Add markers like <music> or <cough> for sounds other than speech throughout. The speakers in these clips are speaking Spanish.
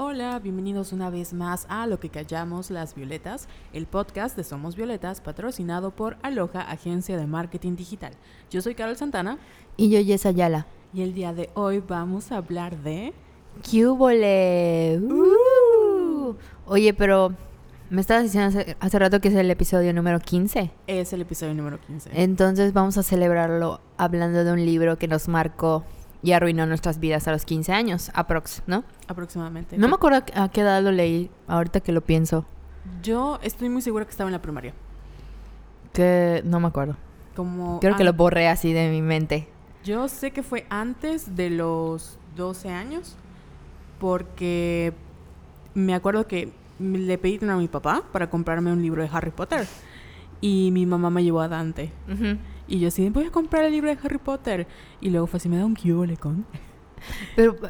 Hola, bienvenidos una vez más a Lo que callamos las violetas, el podcast de Somos Violetas patrocinado por Aloha, agencia de marketing digital. Yo soy Carol Santana Y yo, Yes Ayala. y el día de hoy vamos a hablar de... ¡Cúbole! Uh. Oye, pero me estabas diciendo hace, hace rato que es el episodio número 15. Es el episodio número 15. Entonces vamos a celebrarlo hablando de un libro que nos marcó y arruinó nuestras vidas a los 15 años, aprox, ¿no? aproximadamente. No me acuerdo a qué edad lo leí, ahorita que lo pienso. Yo estoy muy segura que estaba en la primaria. Que no me acuerdo. Como Creo que lo borré así de mi mente. Yo sé que fue antes de los 12 años, porque me acuerdo que le pedí dinero a mi papá para comprarme un libro de Harry Potter. Y mi mamá me llevó a Dante. Y yo así, voy a comprar el libro de Harry Potter. Y luego fue así, me da un kiole con. <laughs> Pero... <laughs>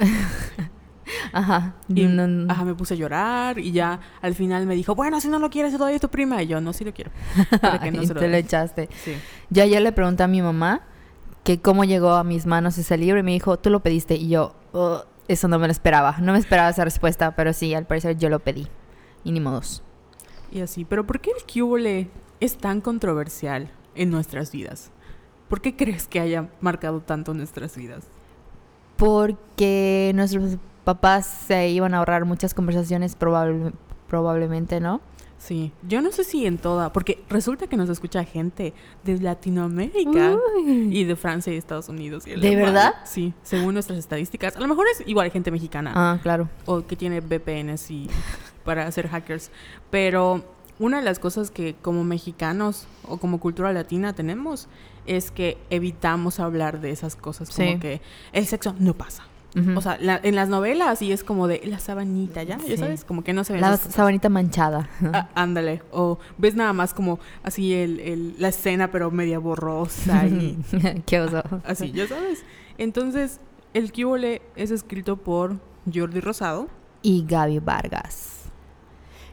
Ajá. Y no- no- ajá, me puse a llorar. Y ya al final me dijo, bueno, si no lo quieres, todavía es tu prima. Y yo, no, sí lo quiero. <laughs> Para que no Ay, se lo te lo echaste. Sí. Yo ayer le pregunté a mi mamá que cómo llegó a mis manos ese libro y me dijo, tú lo pediste. Y yo, "Oh, eso no me lo esperaba. No me esperaba esa respuesta, pero sí, al parecer yo lo pedí. Y ni modos. Y así, pero ¿por qué el kiole es tan controversial en nuestras vidas? ¿Por qué crees que haya marcado tanto nuestras vidas? Porque nuestros papás se iban a ahorrar muchas conversaciones probable- probablemente, ¿no? Sí, yo no sé si en toda, porque resulta que nos escucha gente de Latinoamérica Uy. y de Francia y Estados Unidos. y ¿De verdad? Sí, según nuestras estadísticas. A lo mejor es igual gente mexicana Ah, claro. o que tiene VPNs y para hacer hackers. Pero una de las cosas que como mexicanos o como cultura latina tenemos es que evitamos hablar de esas cosas como Sí. que el sexo no pasa. O sea, la- en las novelas y es como de la sabanita, ¿ya? Sí. Ya sabes, como que no se ven La sabanita manchada. Ah, ándale. O ves nada más como así el, el- la escena, pero media borrosa y <laughs> Qué oso. así, ya sabes. Entonces, el Cubole es escrito por Jordi Rosado. y Gaby Vargas.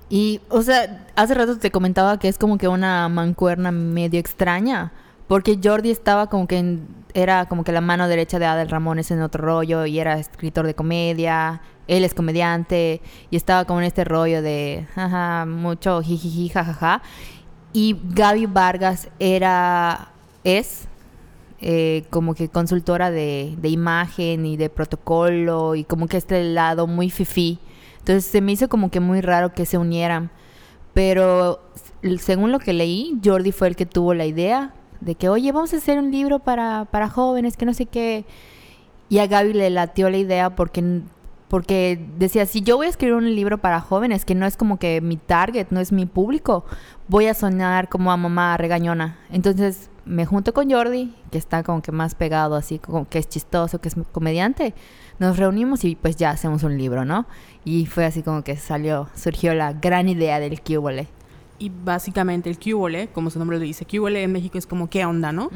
Y, o sea, hace rato te comentaba que es como que una mancuerna medio extraña, porque Jordi estaba como que en- era como que la mano derecha de Adel Ramones en otro rollo y era escritor de comedia, él es comediante y estaba como en este rollo de jaja, mucho jijiji jajaja. Y Gaby Vargas era es eh, como que consultora de, de imagen y de protocolo y como que este lado muy fifi. Entonces se me hizo como que muy raro que se unieran. Pero según lo que leí, Jordi fue el que tuvo la idea de que, oye, vamos a hacer un libro para, para jóvenes, que no sé qué. Y a Gaby le latió la idea porque, porque decía, si yo voy a escribir un libro para jóvenes, que no es como que mi target, no es mi público, voy a sonar como a mamá regañona. Entonces me junto con Jordi, que está como que más pegado, así como que es chistoso, que es comediante. Nos reunimos y pues ya hacemos un libro, ¿no? Y fue así como que salió, surgió la gran idea del Cubole. Y básicamente el Cubole, como su nombre lo dice, Cubole en México es como qué onda, ¿no?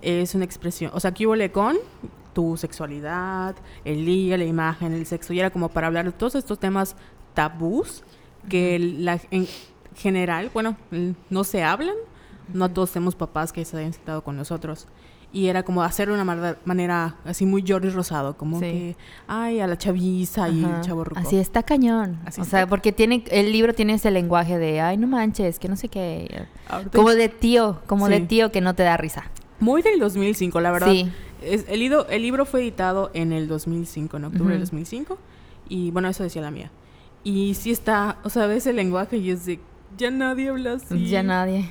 Es una expresión, o sea, Cubole con tu sexualidad, el liga, la imagen, el sexo. Y era como para hablar de todos estos temas tabús que la, en general, bueno, no se hablan. No todos tenemos papás que se hayan sentado con nosotros. Y era como hacerlo de una mar- manera así muy Jordi Rosado, como Sí. que, ay, a la chaviza y el Ajá. chavo ruco. Así está cañón. Así o está. sea, porque tiene el libro tiene ese lenguaje de, ay, no manches, que no sé qué. Ahorita- Como de tío, como de Sí. tío que no te da risa. Muy del 2005, la verdad. Sí. Es- el, el libro fue editado en el 2005, en octubre del Ujú. 2005. Y bueno, eso decía la mía. Y sí está, o sea, ves el lenguaje y es de, ya nadie habla así. Ya nadie.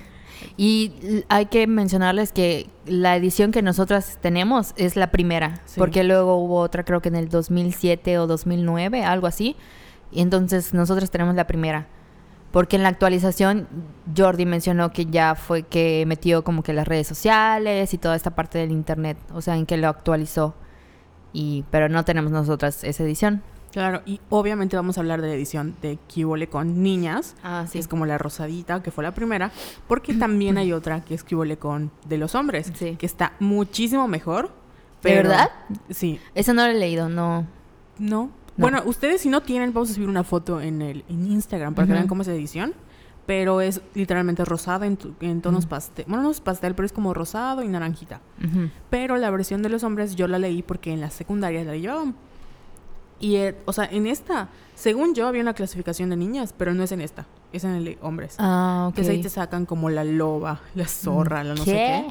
Y hay que mencionarles que la edición que nosotras tenemos es la primera, Sí. porque luego hubo otra creo que en el 2007 o 2009, algo así. Y entonces nosotros tenemos la primera. Porque en la actualización Jordi mencionó que ya fue que metió como que las redes sociales y toda esta parte del internet, o sea, en que lo actualizó. Y pero no tenemos nosotras esa edición. Claro, y obviamente vamos a hablar de la edición de Kibole con niñas. Ah, que es como la rosadita, que fue la primera. Porque <clears throat> también hay otra que es Kibole con de los hombres. Sí. Que está muchísimo mejor. ¿De verdad? Sí. Eso no lo he leído, no. No. Bueno, ustedes si no tienen, vamos a subir una foto en el en Instagram para que vean cómo es la edición. Pero es literalmente rosada en, tu- en tonos pastel. Bueno, no es pastel, pero es como rosado y naranjita. Pero la versión de los hombres yo la leí porque en la secundaria la llevaban. Y, eh, o sea, en esta, según yo, había una clasificación de niñas, pero no es en esta, es en el de hombres. Ah, ok. Entonces ahí te sacan como la loba, la zorra, la no sé ¿Qué?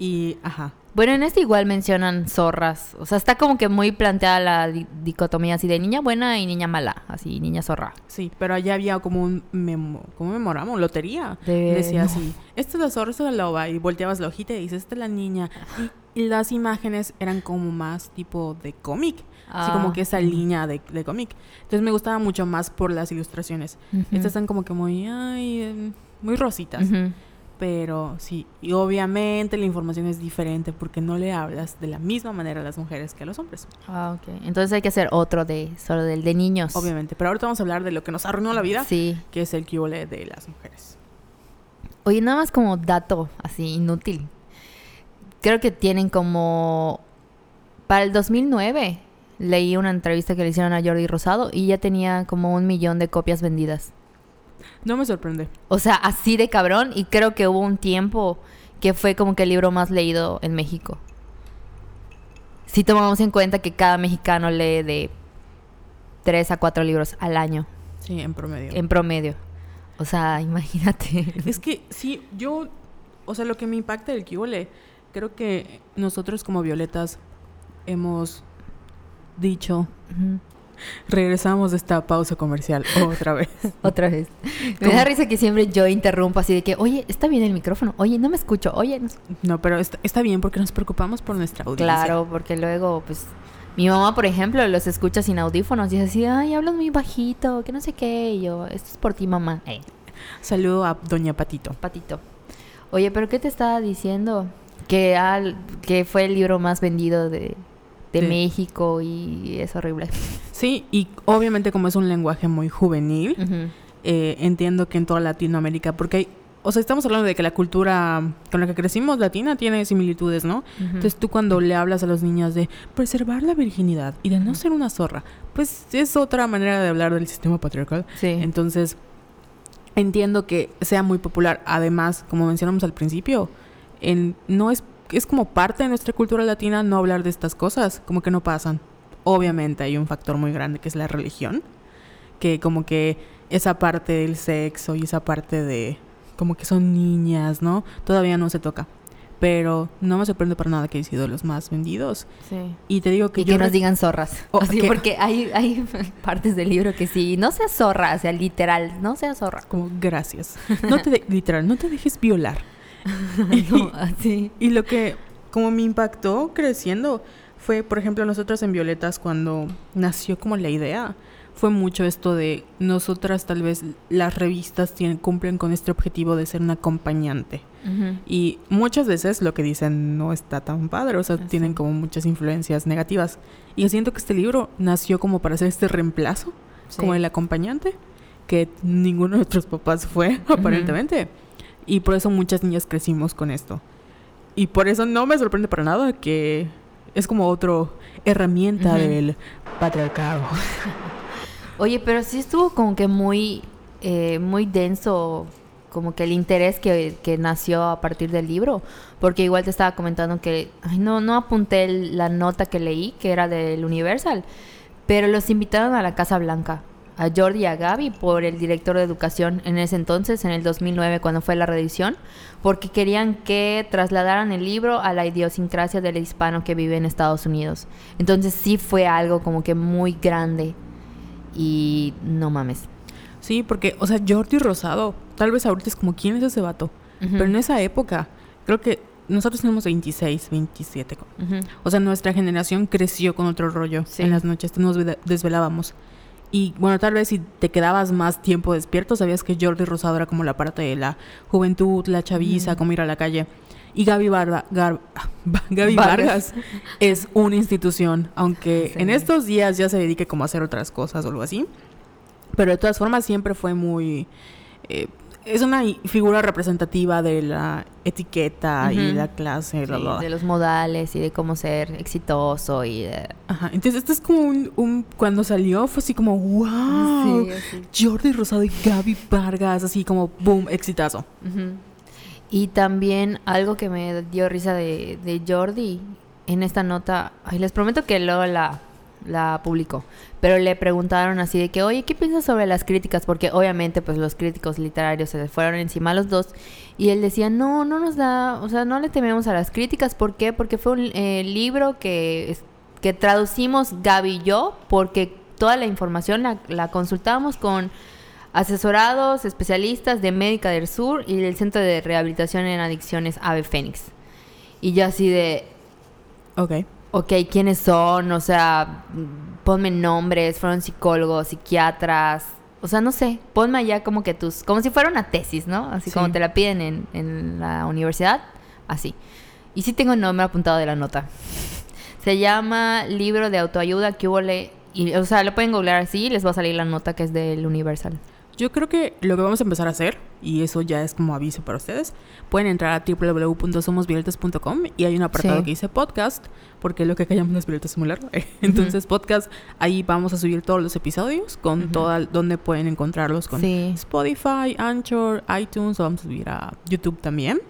Y, ajá. Bueno, en este igual mencionan zorras. O sea, está como que muy planteada la di- dicotomía así de niña buena y niña mala. Así, niña zorra. Sí, pero allá había como un memo, ¿cómo memoramos? Lotería. De- Decía así, esta es la zorra, esta es la loba. Y volteabas la hojita y dices, esta es la niña. Y las imágenes eran como más tipo de cómic. Así como Ah. que esa línea de, de cómic. Entonces me gustaba mucho más por las ilustraciones. Estas están como que muy, ay, em, muy rositas. Pero sí, y obviamente la información es diferente porque no le hablas de la misma manera a las mujeres que a los hombres. Ah, ok. Entonces hay que hacer otro de solo del de niños. Obviamente. Pero ahorita vamos a hablar de lo que nos arruinó la vida, Sí. que es el QOL de las mujeres. Oye, nada más como dato así inútil. Creo que tienen como... Para el 2009 leí una entrevista que le hicieron a Jordi Rosado y ya tenía como un millón de copias vendidas. No me sorprende. O sea, así de cabrón. Y creo que hubo un tiempo que fue como que el libro más leído en México. Si tomamos en cuenta que cada mexicano lee de 3 a 4 libros al año, Sí, en promedio. en promedio. O sea, <laughs> imagínate. Es que sí, yo, o sea, lo que me impacta del QOL, creo que nosotros como violetas hemos dicho, regresamos de esta pausa comercial otra vez. <laughs> Otra vez. Me ¿Cómo? da risa que siempre yo interrumpo así de que, oye, está bien el micrófono, oye, no me escucho, oye, no- No, pero está, está bien porque nos preocupamos por nuestra audiencia. Claro, porque luego, pues, mi mamá, por ejemplo, los escucha sin audífonos y dice así, ay, hablas muy bajito, que no sé qué, y yo, esto es por ti, mamá. Eh, Saludo a Doña Patito. patito. Oye, pero ¿qué te estaba diciendo? Que, al- que fue el libro más vendido de, de De- México y es horrible. <laughs> Sí, y obviamente como es un lenguaje muy juvenil, eh, entiendo que en toda Latinoamérica, porque hay, o sea, estamos hablando de que la cultura con la que crecimos latina tiene similitudes, ¿no? Entonces tú cuando le hablas a los niños de preservar la virginidad y de no ser una zorra, pues es otra manera de hablar del sistema patriarcal. sí. Entonces entiendo que sea muy popular. Además, como mencionamos al principio, en, no es, es como parte de nuestra cultura latina no hablar de estas cosas, como que no pasan. Obviamente hay un factor muy grande que es la religión, que como que esa parte del sexo y esa parte de como que son niñas, ¿no? Todavía no se toca. Pero no me sorprende para nada que haya sido los más vendidos. sí. Y te digo que Y yo que nos digan zorras. O Así, que- porque hay, hay partes del libro que sí, no seas zorra, o sea, literal, no seas zorra. como gracias. No te de- literal, no te dejes violar. <laughs> <laughs> No, así. Y lo que como me impactó creciendo fue, por ejemplo, nosotras en Violetas cuando nació como la idea, fue mucho esto de nosotras tal vez las revistas tienen, cumplen con este objetivo de ser un acompañante. Y muchas veces lo que dicen no está tan padre, o sea, Así. tienen como muchas influencias negativas. Y yo siento que este libro nació como para ser este reemplazo, como el acompañante, que ninguno de nuestros papás fue, <laughs> aparentemente. Y por eso muchas niñas crecimos con esto. Y por eso no me sorprende para nada que es como otra herramienta del patriarcado. <laughs> Oye, pero sí estuvo como que muy, eh, muy denso, como que el interés que, que nació a partir del libro, porque igual te estaba comentando que, ay, no, no apunté la nota que leí, que era del Universal, pero los invitaron a la Casa Blanca, a Jordi y a Gaby, por el director de educación en ese entonces, en el 2009, cuando fue la reedición, porque querían que trasladaran el libro a la idiosincrasia del hispano que vive en Estados Unidos. Entonces sí fue algo como que muy grande. Y no mames. Sí, porque, o sea, Jordi Rosado, tal vez ahorita es como, ¿quién es ese vato? Pero en esa época, creo que nosotros tenemos 26, 27. co- Ujú. O sea, nuestra generación creció con otro rollo. Sí. En las noches nos desvelábamos. Y bueno, tal vez si te quedabas más tiempo despierto, sabías que Jordi Rosado era como la parte de la juventud, la chaviza, Ujú. como ir a la calle. Y Gaby, Barba- Gar- <laughs> Gaby Vargas. Vargas es una institución, aunque Sí. en estos días ya se dedique como a hacer otras cosas o algo así. Pero de todas formas siempre fue muy... eh, es una figura representativa de la etiqueta y la clase, bla, Sí, bla, bla. de los modales y de cómo ser exitoso y de... Ajá, entonces esto es como un, un- cuando salió fue así como wow, Sí. Jordi Rosado y Gaby Vargas, así como boom, exitazo. Y también algo que me dio risa de, de Jordi en esta nota, ay, les prometo que luego la, la publicó. Pero le preguntaron así de que, oye, ¿qué piensas sobre las críticas? Porque obviamente pues los críticos literarios se le fueron encima a los dos. Y él decía, no, no nos da, o sea, no le tememos a las críticas. ¿Por qué? Porque fue un eh, libro que, que traducimos Gaby y yo, porque toda la información la, la consultamos con asesorados, especialistas de Médica del Sur y del Centro de Rehabilitación en Adicciones Ave Fénix. Y yo así de... Ok. Ok, ¿quiénes son? O sea, ponme nombres, fueron psicólogos, psiquiatras. O sea, no sé, ponme allá como que tus... Como si fuera una tesis, ¿no? Así Sí. como te la piden en, en la universidad. Así. Y sí tengo el nombre apuntado de la nota. <laughs> Se llama Libro de Autoayuda que hubo le... Y, o sea, lo pueden googlear así y les va a salir la nota que es del Universal. Yo creo que lo que vamos a empezar a hacer, y eso ya es como aviso para ustedes, pueden entrar a www.somosvioletas.com y hay un apartado Sí. que dice podcast, porque lo que callamos las violetas es muy largo. <laughs> Entonces, podcast, ahí vamos a subir todos los episodios con Ujú. toda, donde pueden encontrarlos con Sí. Spotify, Anchor, iTunes, o vamos a subir a YouTube también.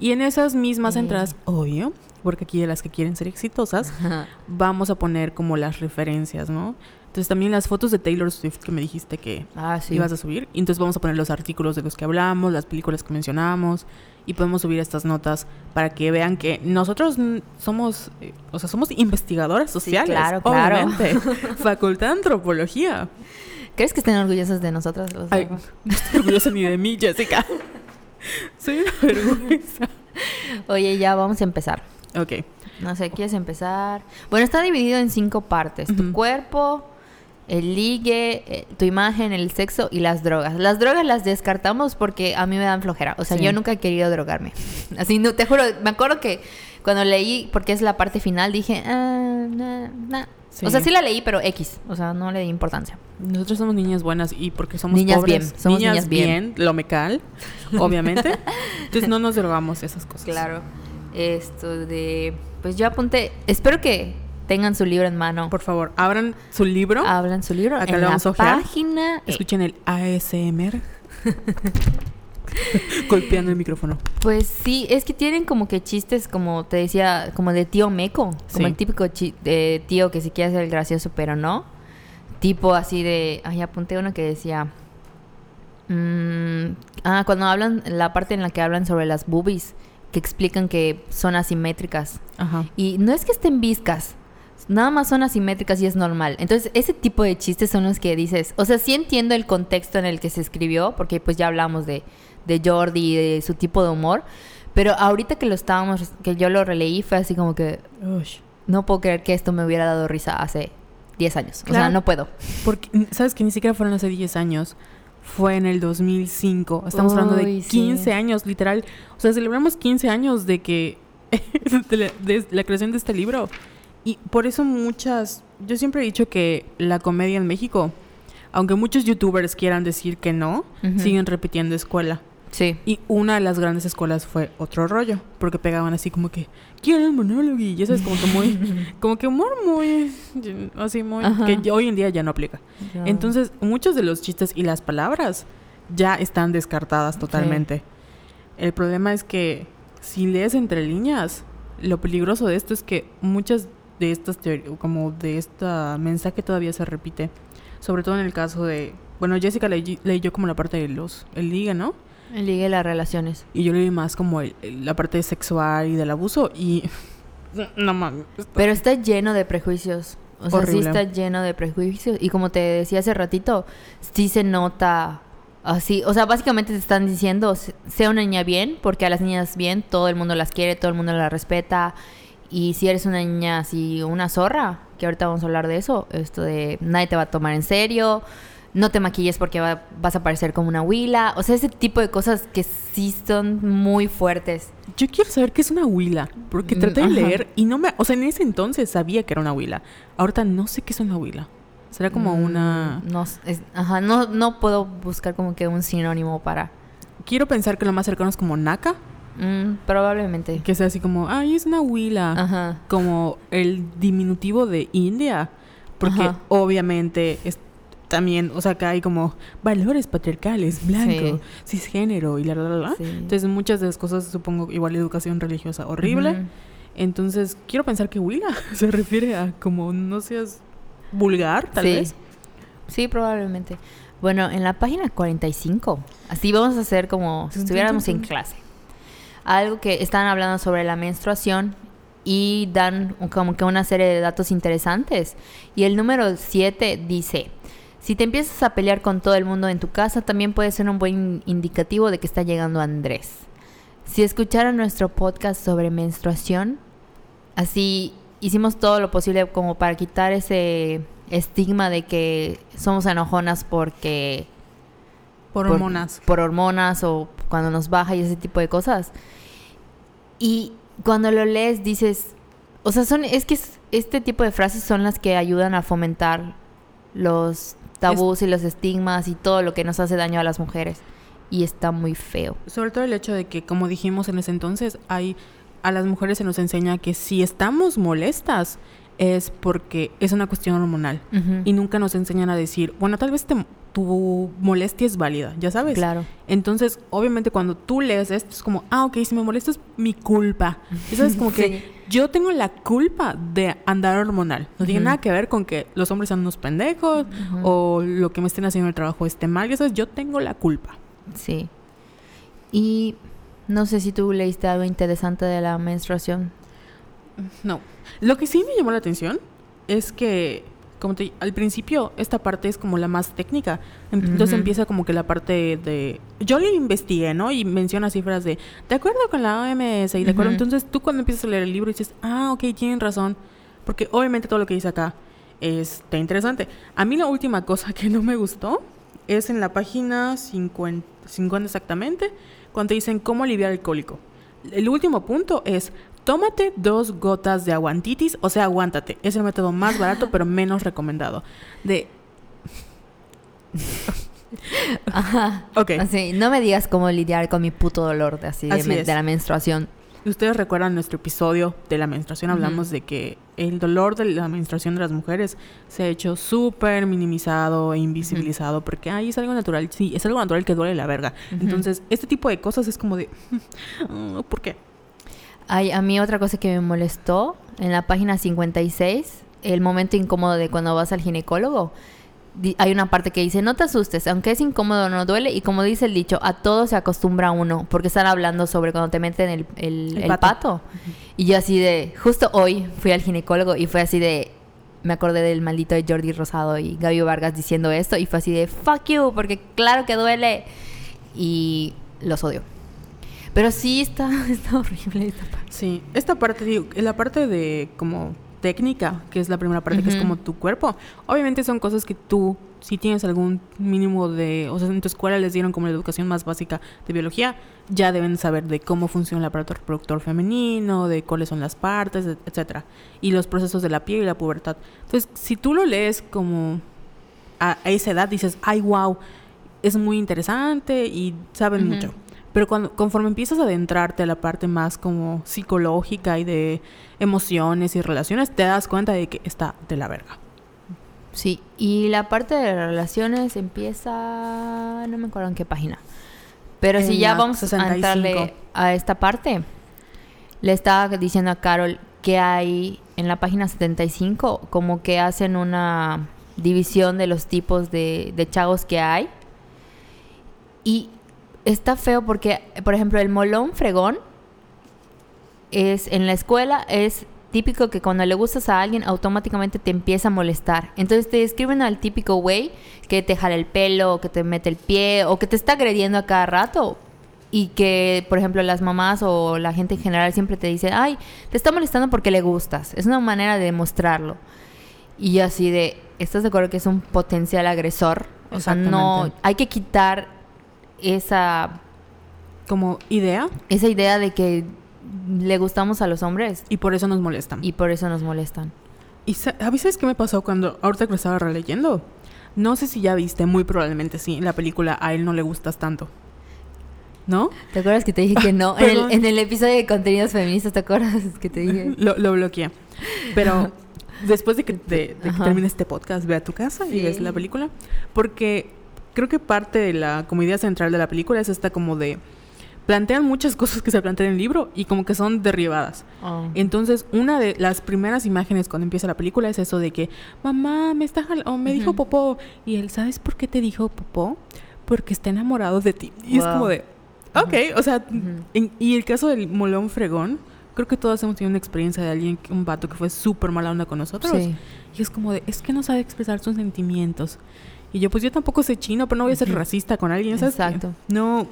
Y en esas mismas Sí. entradas, obvio, porque aquí de las que quieren ser exitosas, Ajá. vamos a poner como las referencias, ¿no? Entonces también las fotos de Taylor Swift que me dijiste que Ah, sí. ibas a subir. Y entonces vamos a poner los artículos de los que hablamos, las películas que mencionamos y podemos subir estas notas para que vean que nosotros somos, eh, o sea, somos investigadoras sociales. claro, claro. obviamente. <laughs> Facultad de Antropología. ¿Crees que estén orgullosos de nosotros? los Ay, no estoy orgullosa ni de mí, <laughs> Jessica. Soy una vergüenza. Oye, ya vamos a empezar. Ok. No sé, ¿quieres empezar? Bueno, está dividido en cinco partes. Tu cuerpo, el ligue, eh, tu imagen, el sexo y las drogas. Las drogas las descartamos porque a mí me dan flojera. O sea, Sí. yo nunca he querido drogarme. <laughs> Así, no, te juro, me acuerdo que cuando leí, porque es la parte final, dije, ah, nah, nah. Sí. O sea, sí la leí, pero X. O sea, no le di importancia. Nosotros somos niñas buenas y porque somos Niñas pobres, bien, somos niñas bien. lo mecal, obviamente. Entonces no nos drogamos esas cosas. Claro. Esto de... Pues yo apunté... Espero que tengan su libro en mano. Por favor, abran su libro. Hablan su libro Acá en la vamos a ojear. página... eh, Escuchen el ASMR. <laughs> Golpeando el micrófono. Pues sí, es que tienen como que chistes, como te decía, como de tío meco. Como Sí. el típico de tío que sí quiere ser el gracioso, pero no. Tipo así de... Ay, apunté uno que decía... mm, ah, cuando hablan, la parte en la que hablan sobre las boobies, que explican que son asimétricas. Ajá. Y no es que estén viscas, nada más son asimétricas y es normal. Entonces, ese tipo de chistes son los que dices, o sea, sí entiendo el contexto en el que se escribió, porque pues ya hablamos de, de Jordi y de su tipo de humor, pero ahorita que lo estábamos, que yo lo releí, fue así como que Ush. no puedo creer que esto me hubiera dado risa hace 10 años. O sea, Claro. no puedo. Porque, ¿sabes que Ni siquiera fueron hace 10 años. Fue en el 2005. Estamos hablando de Uy, sí. 15 años, literal. O sea, celebramos 15 años de que... <laughs> de, la, de la creación de este libro. Y por eso muchas... Yo siempre he dicho que la comedia en México, aunque muchos youtubers quieran decir que no, siguen repitiendo escuela. Sí. Y una de las grandes escuelas fue otro rollo, porque pegaban así como que, quiero el monólogo, y ya sabes, como que muy, <laughs> como que humor muy, así muy, Ajá. que hoy en día ya no aplica. Entonces, muchos de los chistes y las palabras ya están descartadas totalmente. El problema es que si lees entre líneas, lo peligroso de esto es que muchas de estas como de este mensaje todavía se repite, sobre todo en el caso de, bueno, Jessica leí- leyó como la parte de los, el liga, ¿no? El ligue y las relaciones. Y yo leí más como el- el- la parte sexual y del abuso y... <laughs> No mames. Pero está lleno de prejuicios. O sea, sí Horrible. está lleno de prejuicios. Y como te decía hace ratito, sí se nota así. O sea, básicamente te están diciendo, "Se- sea una niña bien, porque a las niñas bien todo el mundo las quiere, todo el mundo las respeta. Y si eres una niña así, una zorra, que ahorita vamos a hablar de eso, esto de nadie te va a tomar en serio, no te maquilles porque va- vas a parecer como una huila. O sea, ese tipo de cosas que sí son muy fuertes. Yo quiero saber qué es una huila. Porque Mm, traté de ajá. leer y no me... O sea, en ese entonces sabía que era una huila. Ahorita no sé qué es una huila. Será como Mm, una... No, es- ajá, no, no puedo buscar como que un sinónimo para... Quiero pensar que lo más cercano es como naca. Mm, probablemente. Que sea así como, ay, es una huila. Ajá. Como el diminutivo de India. Porque Ajá. obviamente es también, o sea, acá hay como valores patriarcales, blanco, Sí. cisgénero y la, la, la. Sí. Entonces muchas de las cosas, supongo, igual educación religiosa horrible. Entonces quiero pensar que huila <laughs> se refiere a como no seas vulgar, tal sí. vez. Sí, probablemente. Bueno, en la página 45, así vamos a hacer como si estuviéramos en clase. Algo que están hablando sobre la menstruación y dan como que una serie de datos interesantes. Y el número 7 dice, si te empiezas a pelear con todo el mundo en tu casa, también puede ser un buen indicativo de que está llegando Andrés. Si escucharan nuestro podcast sobre menstruación, así hicimos todo lo posible como para quitar ese estigma de que somos enojonas porque Por por- hormonas. por hormonas o cuando nos baja y ese tipo de cosas. Y cuando lo lees dices, o sea, son es que es- este tipo de frases son las que ayudan a fomentar los tabús y los estigmas y todo lo que nos hace daño a las mujeres y está muy feo. Sobre todo el hecho de que, como dijimos en ese entonces, hay a las mujeres se nos enseña que si estamos molestas es porque es una cuestión hormonal. Y nunca nos enseñan a decir, bueno, tal vez te- tu molestia es válida, ya sabes. Claro. Entonces, obviamente, cuando tú lees esto, es como, ah, ok, si me molesta es mi culpa. Y sabes, como <laughs> que yo tengo la culpa de andar hormonal. No tiene nada que ver con que los hombres sean unos pendejos o lo que me estén haciendo el trabajo esté mal. Ya sabes, yo tengo la culpa. Sí. Y no sé si tú leíste algo interesante de la menstruación. No. Lo que sí me llamó la atención es que, como te al principio, esta parte es como la más técnica. Entonces empieza como que la parte de. Yo le investigué, ¿no? Y menciona cifras de. De acuerdo con la OMS y de acuerdo. Entonces tú cuando empiezas a leer el libro dices, ah, ok, tienen razón. Porque obviamente todo lo que dice acá está interesante. A mí la última cosa que no me gustó es en la página 50, 50 exactamente, cuando te dicen cómo aliviar el cólico. El último punto es, tómate dos gotas de aguantitis, o sea, aguántate. Es el método más barato, pero menos recomendado. De, <laughs> Ajá. ok, Así, no me digas cómo lidiar con mi puto dolor de, así, de, Así la menstruación. ustedes recuerdan nuestro episodio de la menstruación, hablamos de que el dolor de la menstruación de las mujeres se ha hecho súper minimizado e invisibilizado, porque, ay, es algo natural, sí, es algo natural que duele la verga. Entonces, este tipo de cosas es como de, "Ah, <laughs> ¿por qué? Ay, a mí otra cosa que me molestó en la página 56, el momento incómodo de cuando vas al ginecólogo. Hay una parte que dice, no te asustes, aunque es incómodo no duele. Y como dice el dicho, a todo se acostumbra uno, porque están hablando sobre cuando te meten el, el- El el pato. pato. Y yo así de, justo hoy fui al ginecólogo y fue así de, me acordé del maldito de Jordi Rosado y Gaby Vargas diciendo esto y fue así de, fuck you, porque claro que duele. Y los odio. Pero sí está, <laughs> está horrible esta parte. Sí, esta parte, digo, la parte de como técnica, que es la primera parte, que es como tu cuerpo, obviamente son cosas que tú, si tienes algún mínimo de, o sea, en tu escuela les dieron como la educación más básica de biología, ya deben saber de cómo funciona el aparato reproductor femenino, de cuáles son las partes, et- etcétera, y los procesos de la piel y la pubertad. Entonces, si tú lo lees como a, a esa edad, dices, ay, wow, es muy interesante y saben mucho. Pero cuando, conforme empiezas a adentrarte a la parte más como psicológica y de emociones y relaciones, te das cuenta de que está de la verga. Sí, y la parte de relaciones empieza, no me acuerdo en qué página. Pero si ya vamos 65. a entrarle a esta parte, le estaba diciendo a Carol que hay en la página 75 como que hacen una división de los tipos de, de chavos que hay. Y está feo porque, por ejemplo, el molón fregón es en la escuela es típico que cuando le gustas a alguien automáticamente te empieza a molestar. Entonces te describen al típico güey que te jala el pelo, o que te mete el pie o que te está agrediendo a cada rato. Y que, por ejemplo, las mamás o la gente en general siempre te dice, ay, te está molestando porque le gustas. Es una manera de demostrarlo. Y yo así de, ¿estás de acuerdo que es un potencial agresor? O sea, no, hay que quitar esa, Como idea esa idea de que le gustamos a los hombres y por eso nos molestan. y por eso nos molestan. ¿Y a sabes qué me pasó cuando ahorita que lo estaba releyendo? No sé si ya viste, muy probablemente sí, en la película A él no le gustas tanto. ¿No? ¿Te acuerdas que te dije que no? <laughs> en, el, en el episodio de contenidos feministas, ¿te acuerdas que te dije? <laughs> Lo, lo bloqueé. Pero <laughs> después de que, de, de que termine este podcast, ve a tu casa y Sí. ves la película. Porque creo que parte de la como idea central de la película es esta como de... plantean muchas <laughs> cosas que se plantean en el libro y como que son derribadas. Oh. Entonces, una de las primeras imágenes cuando empieza la película es eso de que, mamá, me está o me dijo popó. Y él, ¿sabes por qué te dijo popó? Porque está enamorado de ti. Y es como de, ok, o sea, en- y el caso del molón fregón, creo que todos hemos tenido una experiencia de alguien, un vato que fue súper mala onda con nosotros. Sí. Y es como de, es que no sabe expresar sus sentimientos. Y yo, pues yo tampoco sé chino, pero no voy a ser racista con alguien, ¿sabes? Exacto. No,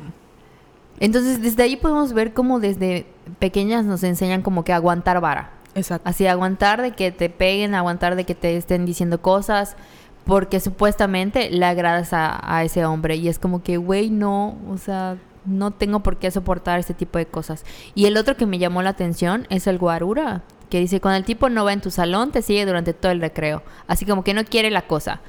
Entonces, desde ahí podemos ver cómo desde pequeñas nos enseñan como que aguantar vara. exacto. Así, aguantar de que te peguen, aguantar de que te estén diciendo cosas, porque supuestamente le agradas a, a ese hombre. Y es como que, güey, no, o sea, no tengo por qué soportar este tipo de cosas. Y el otro que me llamó la atención es el guarura, que dice, cuando el tipo no va en tu salón, te sigue durante todo el recreo. Así como que no quiere la cosa.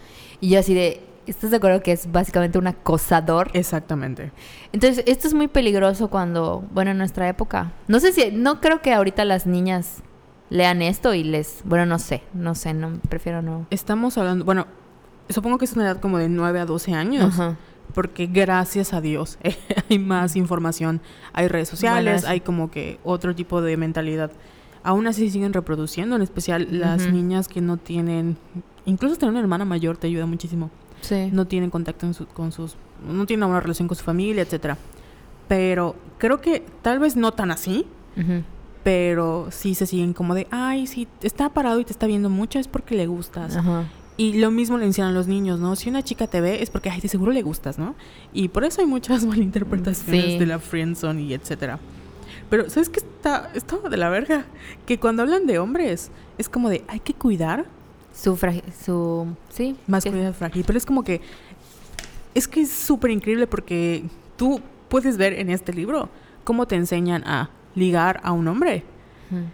Y yo así de, ¿estás de acuerdo que es básicamente un acosador? Exactamente. Entonces, esto es muy peligroso cuando, bueno, en nuestra época. No sé si, no creo que ahorita las niñas lean esto y les, bueno, no sé, no sé, no, prefiero no. Estamos hablando, bueno, supongo que es una edad como de 9 a 12 años, Ajá. porque gracias a Dios <laughs> hay más información, hay redes sociales, Bueno, hay como que otro tipo de mentalidad. Aún así siguen reproduciendo, en especial las niñas que no tienen, incluso tener una hermana mayor te ayuda muchísimo. Sí. no tienen contacto en su- con sus, no tienen una relación con su familia, etcétera. Pero creo que tal vez no tan así, pero sí se siguen como de, ay, si está parado y te está viendo mucho es porque le gustas. Ajá. Y lo mismo le enseñan a los niños, ¿no? Si una chica te ve es porque, ay, de seguro le gustas, ¿no? Y por eso hay muchas <laughs> malinterpretaciones Sí. de la friendzone y etcétera. Pero, ¿sabes qué está, está de la verga? Que cuando hablan de hombres, es como de, hay que cuidar Su, su, sí. masculinidad frágil. Pero es como que, es que es súper increíble porque tú puedes ver en este libro cómo te enseñan a ligar a un hombre.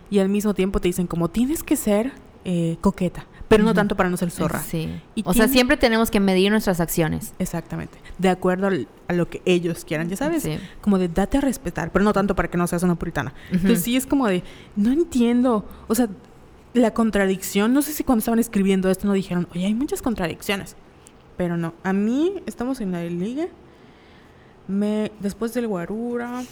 Y al mismo tiempo te dicen como, tienes que ser eh, coqueta, pero no tanto para no ser zorra. Sí. Y o sea, siempre tenemos que medir nuestras acciones. Exactamente. De acuerdo al- a lo que ellos quieran, ya sabes. Sí. Como de date a respetar, pero no tanto para que no seas una puritana. Entonces sí es como de, no entiendo. O sea, la contradicción, no sé si cuando estaban escribiendo esto no dijeron, oye, hay muchas contradicciones. Pero no, a mí estamos en la ligue. Me, después del guarura.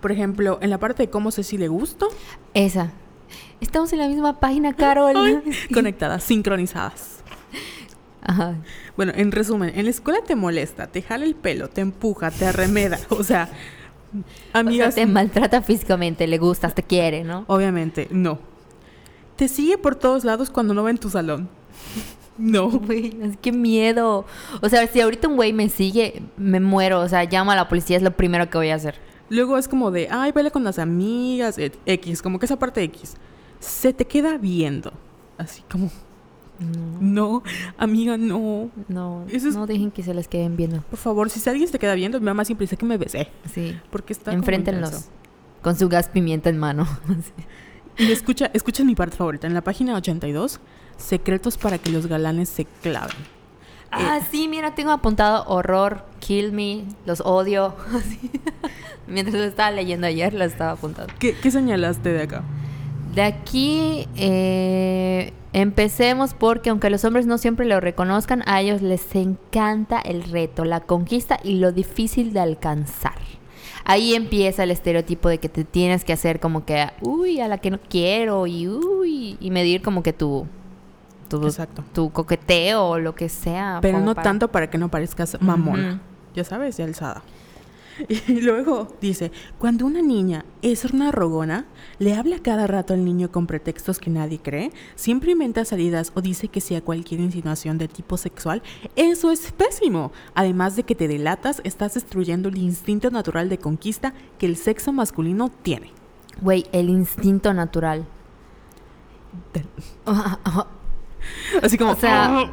Por ejemplo, en la parte de cómo sé si le gusto, Esa. Estamos en la misma página, Carol. ay, <laughs> <laughs> conectadas, sincronizadas. Ajá. Bueno, en resumen, en la escuela te molesta, te jala el pelo, te empuja, te arremeda. <laughs> O sea, O amigas, sea, te maltrata físicamente, le gustas, te quiere, ¿no? obviamente, no. Te sigue por todos lados cuando no va en tu salón. No. Güey, es que miedo. O sea, si ahorita un güey me sigue, me muero. O sea, llamo a la policía, es lo primero que voy a hacer. Luego es como de, ay, baila con las amigas, X, como que esa parte X. Se te queda viendo. Así como, No, no, amiga, no. no, Eso es- no dejen que se les queden viendo. Por favor, si alguien se queda viendo, mi mamá siempre dice que me besé. Sí. Porque está Enfréntenlos. Con su gas pimienta en mano. <laughs> Y escucha, escucha mi parte favorita. En la página 82, secretos para que los galanes se claven. ah, sí, mira, tengo apuntado horror, kill me, los odio. <laughs> <laughs> Mientras lo estaba leyendo ayer, lo estaba apuntando. ¿Qué, qué señalaste de acá? De aquí eh, empecemos porque aunque los hombres no siempre lo reconozcan, a ellos les encanta el reto, la conquista y lo difícil de alcanzar. Ahí empieza el estereotipo de que te tienes que hacer como que, uy, a la que no quiero y uy, y medir como que tu, tu, Exacto. tu coqueteo o lo que sea. Pero no para- tanto para que no parezcas mamona. Ujú. Ya sabes, de alzada. <laughs> Y luego dice, cuando una niña es una rogona, le habla cada rato al niño con pretextos que nadie cree, siempre inventa salidas o dice que sea cualquier insinuación de tipo sexual, eso es pésimo. Además de que te delatas, estás destruyendo el instinto natural de conquista que el sexo masculino tiene. Güey, el instinto natural. <laughs> Así como, O sea,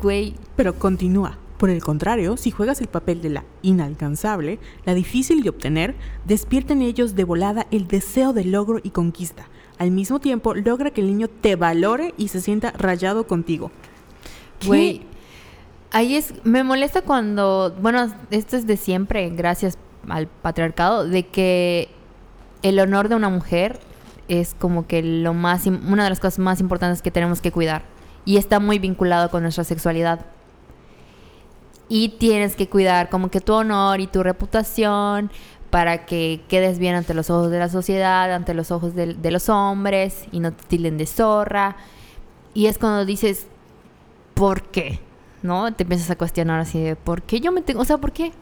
güey, Pero continúa. Por el contrario, si juegas el papel de la inalcanzable, la difícil de obtener, despierta en ellos de volada el deseo de logro y conquista. Al mismo tiempo, logra que el niño te valore y se sienta rayado contigo. Güey, ahí es, me molesta cuando, bueno, esto es de siempre, gracias al patriarcado, de que el honor de una mujer es como que lo más, una de las cosas más importantes que tenemos que cuidar. Y está muy vinculado con nuestra sexualidad. Y tienes que cuidar como que tu honor y tu reputación para que quedes bien ante los ojos de la sociedad, ante los ojos de, de los hombres y no te tilen de zorra. Y es cuando dices, ¿por qué? ¿No? Te empiezas a cuestionar así de, ¿por qué yo me tengo, o sea, ¿por qué?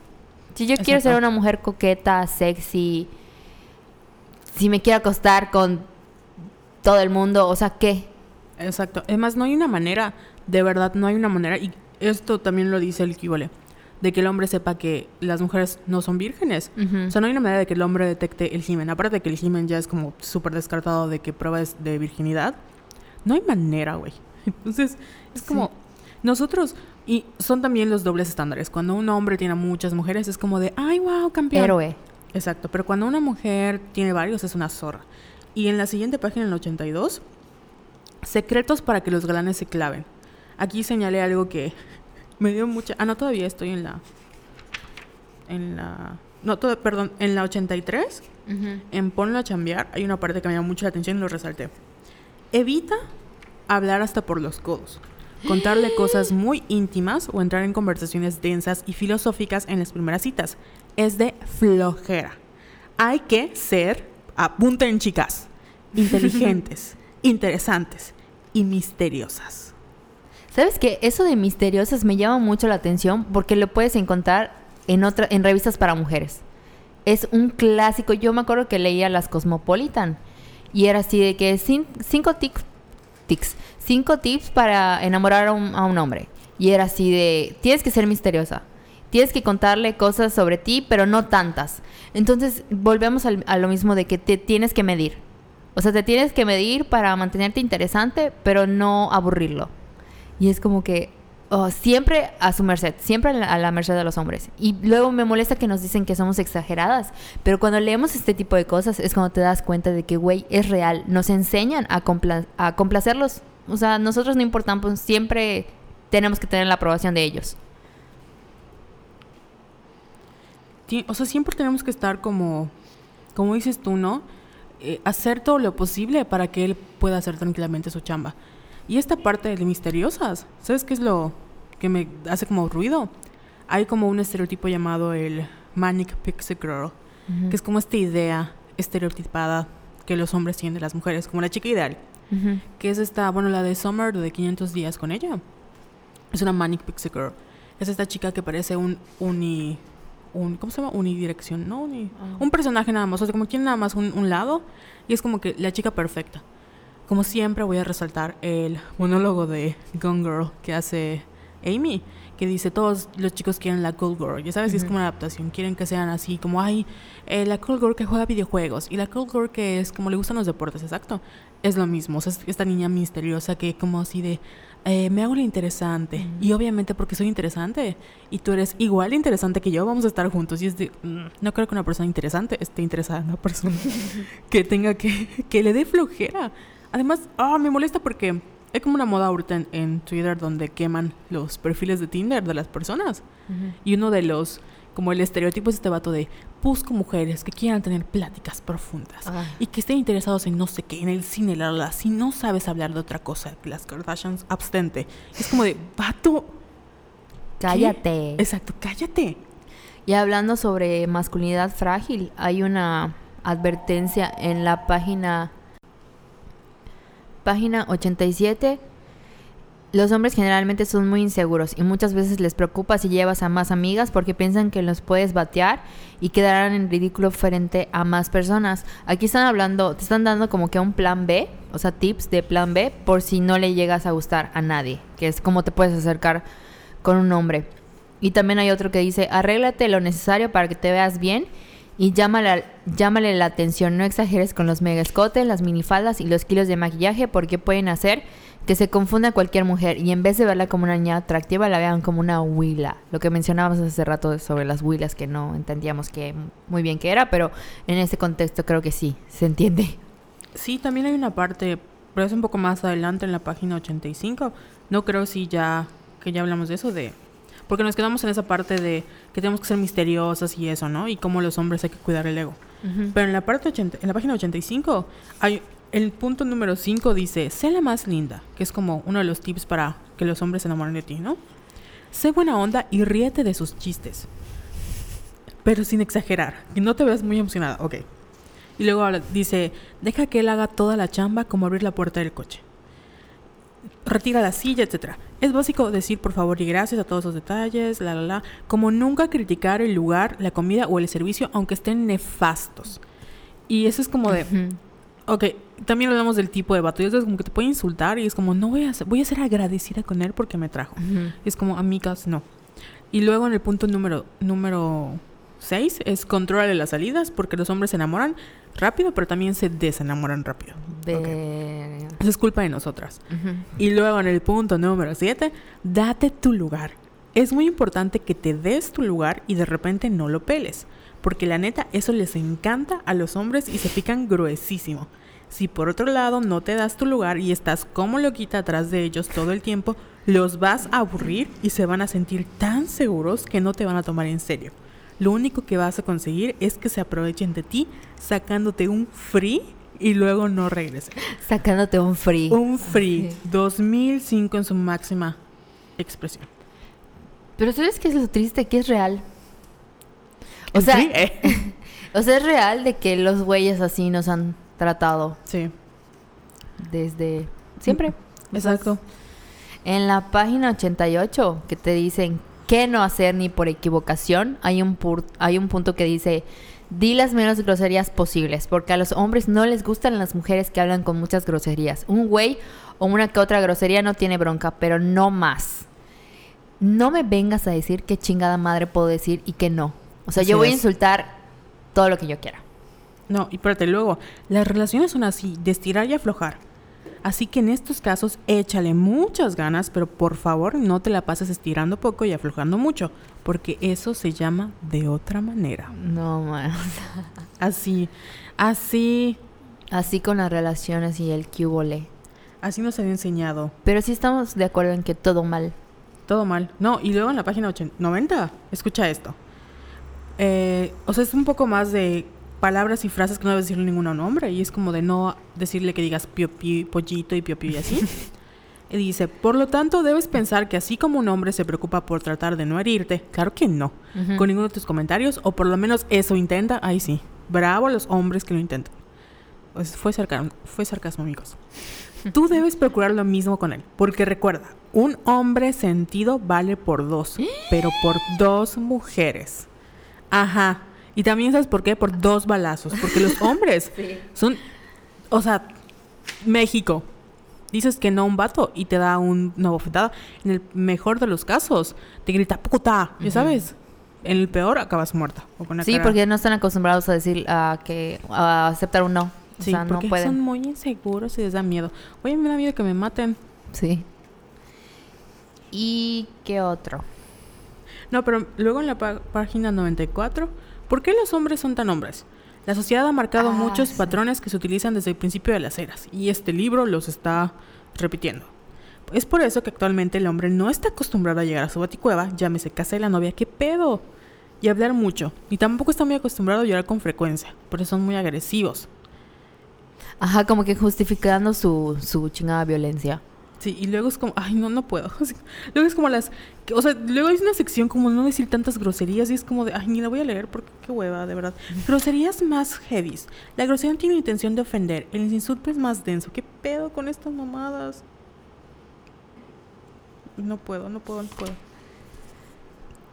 Si yo quiero ser una mujer coqueta, sexy, si me quiero acostar con todo el mundo, o sea, ¿qué? Exacto. Además, no hay una manera, de verdad, no hay una manera, y esto también lo dice el Kibole, de que el hombre sepa que las mujeres no son vírgenes. O sea, no hay una manera de que el hombre detecte el himen. Aparte de que el himen ya es como súper descartado de que pruebas de virginidad. No hay manera, güey. <laughs> Entonces, es como... Nosotros... Y son también los dobles estándares. Cuando un hombre tiene a muchas mujeres es como de, ay, wow, campeón. Héroe. Exacto, pero cuando una mujer tiene varios es una zorra. Y en la siguiente página, en el 82, secretos para que los galanes se claven. Aquí señalé algo que me dio mucha... Ah, no, todavía estoy en la... En la... No, todo, perdón, en la 83, Ujú. en Ponlo a chambear, hay una parte que me llama mucho la atención y lo resalté. Evita hablar hasta por los codos. Contarle <gasps> cosas muy íntimas o entrar en conversaciones densas y filosóficas en las primeras citas. Es de flojera. Hay que ser, apunten chicas, <laughs> inteligentes, interesantes y misteriosas. ¿Sabes qué? Eso de misteriosas me llama mucho la atención porque lo puedes encontrar en otra, en revistas para mujeres. Es un clásico. Yo me acuerdo que leía las Cosmopolitan y era así de que cin- cinco tics, cinco tips para enamorar a un, a un hombre. Y era así de tienes que ser misteriosa. Tienes que contarle cosas sobre ti, pero no tantas. Entonces, volvemos al- a lo mismo de que te tienes que medir. O sea, te tienes que medir para mantenerte interesante, pero no aburrirlo. Y es como que oh, siempre a su merced, siempre a la, merced de los hombres. Y luego me molesta que nos dicen que somos exageradas, pero cuando leemos este tipo de cosas es cuando te das cuenta de que, güey, es real. Nos enseñan a, compla- a complacerlos. O sea, nosotros no importamos, siempre tenemos que tener la aprobación de ellos. O sea, siempre tenemos que estar como, como dices tú, ¿no? Eh, hacer todo lo posible para que él pueda hacer tranquilamente su chamba. Y esta parte de misteriosas, ¿sabes qué es lo que me hace como ruido? Hay como un estereotipo llamado el Manic Pixie Girl, que es como esta idea estereotipada que los hombres tienen de las mujeres, como la chica ideal, que es esta, bueno, la de Summer de 500 días con ella. Es una Manic Pixie Girl. Es esta chica que parece un uni... Un, ¿Cómo se llama? Unidirección, ¿no? Uni- Ah. Un personaje nada más, o sea, como tiene nada más un, un lado y es como que la chica perfecta. Como siempre voy a resaltar el monólogo de Gone Girl que hace Amy, que dice todos los chicos quieren la cool girl, ya sabes, y es como una adaptación, quieren que sean así como, ay, eh, la cool girl que juega videojuegos y la cool girl que es como le gustan los deportes, exacto, es lo mismo, o sea, es esta niña misteriosa que como así de, eh, me hago la interesante, y obviamente porque soy interesante, y tú eres igual de interesante que yo, vamos a estar juntos, y es de, mm, no creo que una persona interesante esté interesada en una persona <laughs> que tenga que, que le dé flojera. Además, ah, me molesta porque hay como una moda ahorita en, en Twitter donde queman los perfiles de Tinder de las personas. Y uno de los, como el estereotipo es este vato de busco mujeres que quieran tener pláticas profundas Ah. y que estén interesados en no sé qué, en el cine, la, la. Si no sabes hablar de otra cosa que las Kardashians, abstente. Es como de, vato. ¿qué? Cállate. Exacto, cállate. Y hablando sobre masculinidad frágil, hay una advertencia en la página página 87. Los hombres generalmente son muy inseguros y muchas veces les preocupa si llevas a más amigas porque piensan que los puedes batear y quedarán en ridículo frente a más personas. Aquí están hablando, te están dando como que un plan B, o sea, tips de plan B por si no le llegas a gustar a nadie, que es como te puedes acercar con un hombre. Y también hay otro que dice, arréglate lo necesario para que te veas bien y llámale, llámale la atención. No exageres con los mega escotes, las minifaldas y los kilos de maquillaje porque pueden hacer que se confunda cualquier mujer y en vez de verla como una niña atractiva la vean como una huila. Lo que mencionábamos hace rato sobre las huilas que no entendíamos que muy bien qué era, pero en este contexto creo que sí, se entiende. Sí, también hay una parte, pero es un poco más adelante en la página 85. No creo si ya, que ya hablamos de eso, de... Porque nos quedamos en esa parte de que tenemos que ser misteriosas y eso, ¿no? Y cómo los hombres hay que cuidar el ego. Pero en la parte 80, en la página 85 hay el punto número 5 dice, sé la más linda, que es como uno de los tips para que los hombres se enamoren de ti, ¿no? Sé buena onda y ríete de sus chistes. Pero sin exagerar. Y no te veas muy emocionada. Ok. Y luego dice, deja que él haga toda la chamba como abrir la puerta del coche. Retira la silla, etcétera. Es básico decir por favor y gracias a todos los detalles, la la la, como nunca criticar el lugar, la comida o el servicio aunque estén nefastos. Y eso es como de, ok, también hablamos del tipo de vato, y es como que te puede insultar y es como, no voy a ser, voy a ser agradecida con él porque me trajo. Ujú. Y es como, amigas, no. Y luego en el punto número número 6 es controle las salidas porque los hombres se enamoran rápido, pero también se desenamoran rápido. De... Eso es culpa de nosotras. Y luego en el punto número 7, date tu lugar. Es muy importante que te des tu lugar y de repente no lo peles. Porque la neta, eso les encanta a los hombres y se pican gruesísimo. Si por otro lado no te das tu lugar y estás como loquita atrás de ellos todo el tiempo, los vas a aburrir y se van a sentir tan seguros que no te van a tomar en serio. Lo único que vas a conseguir es que se aprovechen de ti sacándote un free y luego no regresen. Sacándote un free. Un free Sí. 2005 en su máxima expresión. Pero ¿sabes qué es lo triste? Que es real. O sea, Sí, <laughs> eh. o sea, es real de que los güeyes así nos han tratado Sí, desde siempre. exacto. En la página 88 que te dicen qué no hacer ni por equivocación, hay un, pur- hay un punto que dice, di las menos groserías posibles, porque a los hombres no les gustan las mujeres que hablan con muchas groserías. Un güey o una que otra grosería no tiene bronca, pero no más. No me vengas a decir qué chingada madre puedo decir y qué no. O sea, Así yo voy a insultar todo lo que yo quiera. No, y espérate, luego, las relaciones son así, de estirar y aflojar. Así que en estos casos, échale muchas ganas, pero por favor no te la pases estirando poco y aflojando mucho, porque eso se llama de otra manera. No, man. <laughs> Así, así, Así con las relaciones y el cubole. así nos había enseñado. Pero sí estamos de acuerdo en que todo mal. Todo mal. No, y luego en la página 80 90, escucha esto. Eh, o sea, es un poco más de palabras y frases que no debes decirle ningún hombre. Y es como de no decirle que digas pio, pio, pollito y pio, pio y así. <laughs> y dice, por lo tanto, debes pensar que así como un hombre se preocupa por tratar de no herirte, claro que no, con ninguno de tus comentarios, o por lo menos eso intenta, ahí sí. Bravo a los hombres que lo intentan. Pues fue, sarcasmo, fue sarcasmo, amigos. <laughs> Tú debes procurar lo mismo con él, porque recuerda, un hombre sentido vale por dos, <gasps> pero por dos mujeres. Ajá. Y también sabes por qué, por dos balazos, porque los <laughs> hombres son, o sea, México. Dices que no a un vato y te da un- una bofetada. En el mejor de los casos, te grita puta, ya sabes. En el peor acabas muerta. o con una Sí, cara- porque no están acostumbrados a decir a que a aceptar un no. O Sí, sea, no porque pueden. son muy inseguros y les da miedo. Oye, me da miedo que me maten. Sí. ¿Y qué otro? No, pero luego en la página 94, ¿por qué los hombres son tan hombres? La sociedad ha marcado Ah, muchos sí. patrones que se utilizan desde el principio de las eras, y este libro los está repitiendo. Es por eso que actualmente el hombre no está acostumbrado a llegar a su baticueva, llámese casa de la novia, ¿qué pedo? Y hablar mucho, y tampoco está muy acostumbrado a llorar con frecuencia, por eso son muy agresivos. Ajá, como que justificando su, su chingada violencia. Sí, y luego es como, ay, no, no puedo. <laughs> Luego es como las, o sea, luego hay una sección como no decir tantas groserías y es como de, ay, ni la voy a leer porque qué hueva, de verdad. Groserías más heavies. La grosería no tiene intención de ofender, el insulto es más denso. ¿Qué pedo con estas mamadas? No puedo, no puedo, no puedo.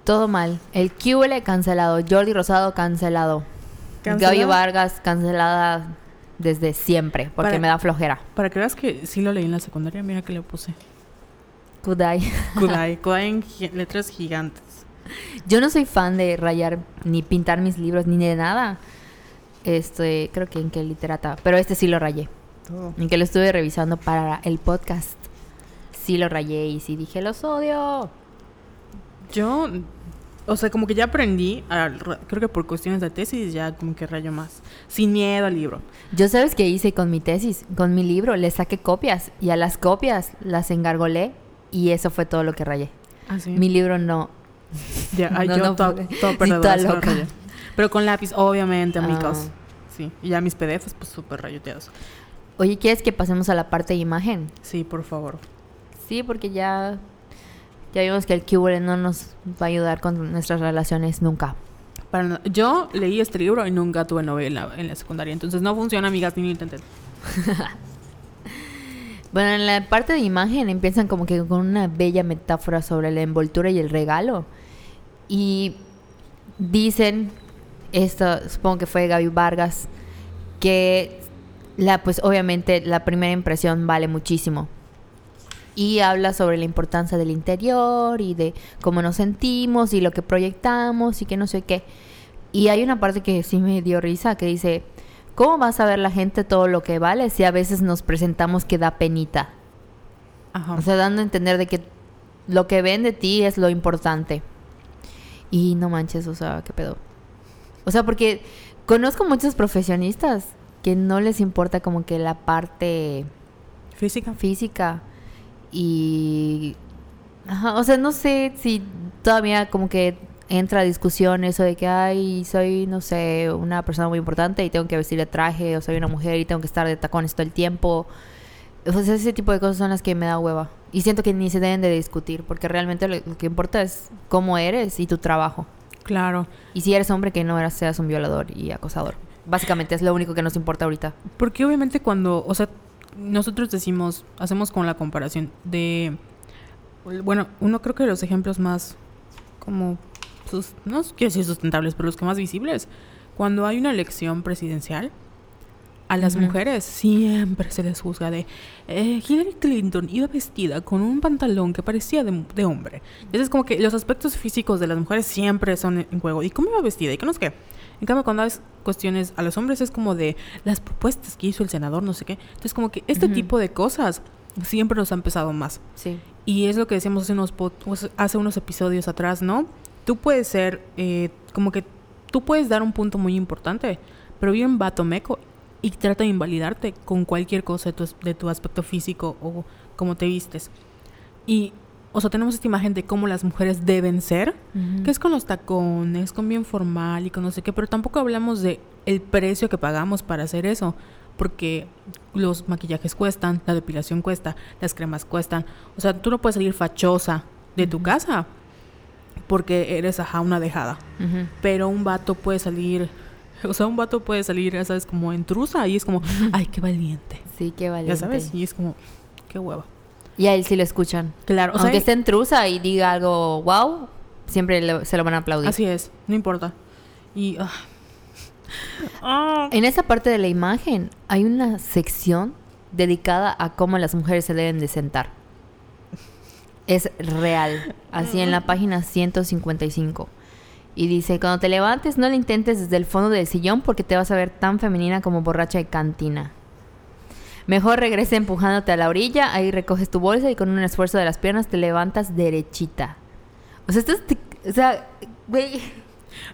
Todo mal. El QL cancelado. Jordi Rosado cancelado. ¿Cancelado? Gaby Vargas cancelada desde siempre porque Para- me da flojera. Para que veas que sí lo leí en la secundaria, mira que le puse. Kudai. Kudai, <laughs> Kudai en gi- letras gigantes. Yo no soy fan de rayar ni pintar mis libros ni de nada. Este, creo que en que literata, pero este sí lo rayé. Todo. En que lo estuve revisando para el podcast. Sí lo rayé y sí dije, los odio. Yo, o sea, como que ya aprendí, a creo que por cuestiones de tesis ya como que rayo más. Sin miedo al libro. Yo sabes qué hice con mi tesis, con mi libro, le saqué copias y a las copias las engargolé y eso fue todo lo que rayé. Así. Mi libro no. Ya, ay, <laughs> No, yo no todo, todo perdedora, sí loca. rayé. Pero con lápiz, obviamente, amigos. Ah. Sí. Y ya mis PDFs, pues súper rayoteados. Oye, ¿quieres que pasemos a la parte de imagen? Sí, por favor. Sí, porque ya Ya vimos que el QL no nos va a ayudar con nuestras relaciones nunca. Para no- yo leí este libro y nunca tuve novela en la secundaria, entonces no funciona, amigas, ni lo intenten. <laughs> Bueno, en la parte de imagen empiezan como que con una bella metáfora sobre la envoltura y el regalo. Y dicen, esto supongo que fue Gaby Vargas, que la, pues obviamente la primera impresión vale muchísimo. Y habla sobre la importancia del interior y de cómo nos sentimos y lo que proyectamos y que no sé qué. Y hay una parte que sí me dio risa que dice, ¿cómo va a saber la gente todo lo que vale si a veces nos presentamos que da penita? Ajá. O sea, dando a entender de que lo que ven de ti es lo importante. Y no manches, o sea, qué pedo. O sea, porque conozco muchos profesionistas que no les importa como que la parte Física. física y ajá, o sea, no sé si todavía como que entra a discusión eso de que ay, soy no sé, una persona muy importante y tengo que vestir de traje o soy una mujer y tengo que estar de tacones todo el tiempo. O sea, ese tipo de cosas son las que me da hueva. Y siento que ni se deben de discutir, porque realmente lo, lo que importa es cómo eres y tu trabajo. Claro. Y si eres hombre, que no eras, seas un violador y acosador. Básicamente es lo único que nos importa ahorita. Porque obviamente cuando, o sea, nosotros decimos, hacemos con la comparación de, bueno, uno creo que los ejemplos más como, sus, no quiero decir sustentables, pero los que más visibles, cuando hay una elección presidencial, a las mujeres siempre se les juzga de eh, Hillary Clinton iba vestida con un pantalón que parecía de, de hombre. Entonces como que los aspectos físicos de las mujeres siempre son en juego. ¿Y cómo iba vestida? ¿Y qué no sé qué? En cambio, cuando hay cuestiones a los hombres es como de las propuestas que hizo el senador, no sé qué. Entonces como que este Ujú. tipo de cosas siempre nos han pesado más. Sí. Y es lo que decíamos hace unos, hace unos episodios atrás, ¿no? Tú puedes ser, eh, como que tú puedes dar un punto muy importante, pero un vato meco y trata de invalidarte con cualquier cosa de tu, de tu aspecto físico o cómo te vistes. Y, o sea, tenemos esta imagen de cómo las mujeres deben ser, que es con los tacones, con bien formal y con no sé qué, pero tampoco hablamos de el precio que pagamos para hacer eso, porque los maquillajes cuestan, la depilación cuesta, las cremas cuestan, o sea, tú no puedes salir fachosa de tu casa porque eres ajá una dejada, pero un vato puede salir, o sea, un vato puede salir, ya sabes, como intrusa y es como, ay, qué valiente, Sí, qué valiente. ya sabes, y es como, qué hueva. Y a él sí lo escuchan. Claro, o sea, Aunque esté en trusa y diga algo wow, siempre le- se lo van a aplaudir. así es, no importa. Y ah. Ah. En esa parte de la imagen hay una sección dedicada a cómo las mujeres se deben de sentar. Es real, así en la página 155. Y dice, cuando te levantes no lo intentes desde el fondo del sillón porque te vas a ver tan femenina como borracha de cantina. Mejor regresa empujándote a la orilla, ahí recoges tu bolsa y con un esfuerzo de las piernas te levantas derechita. O sea, esto es... O sea, güey...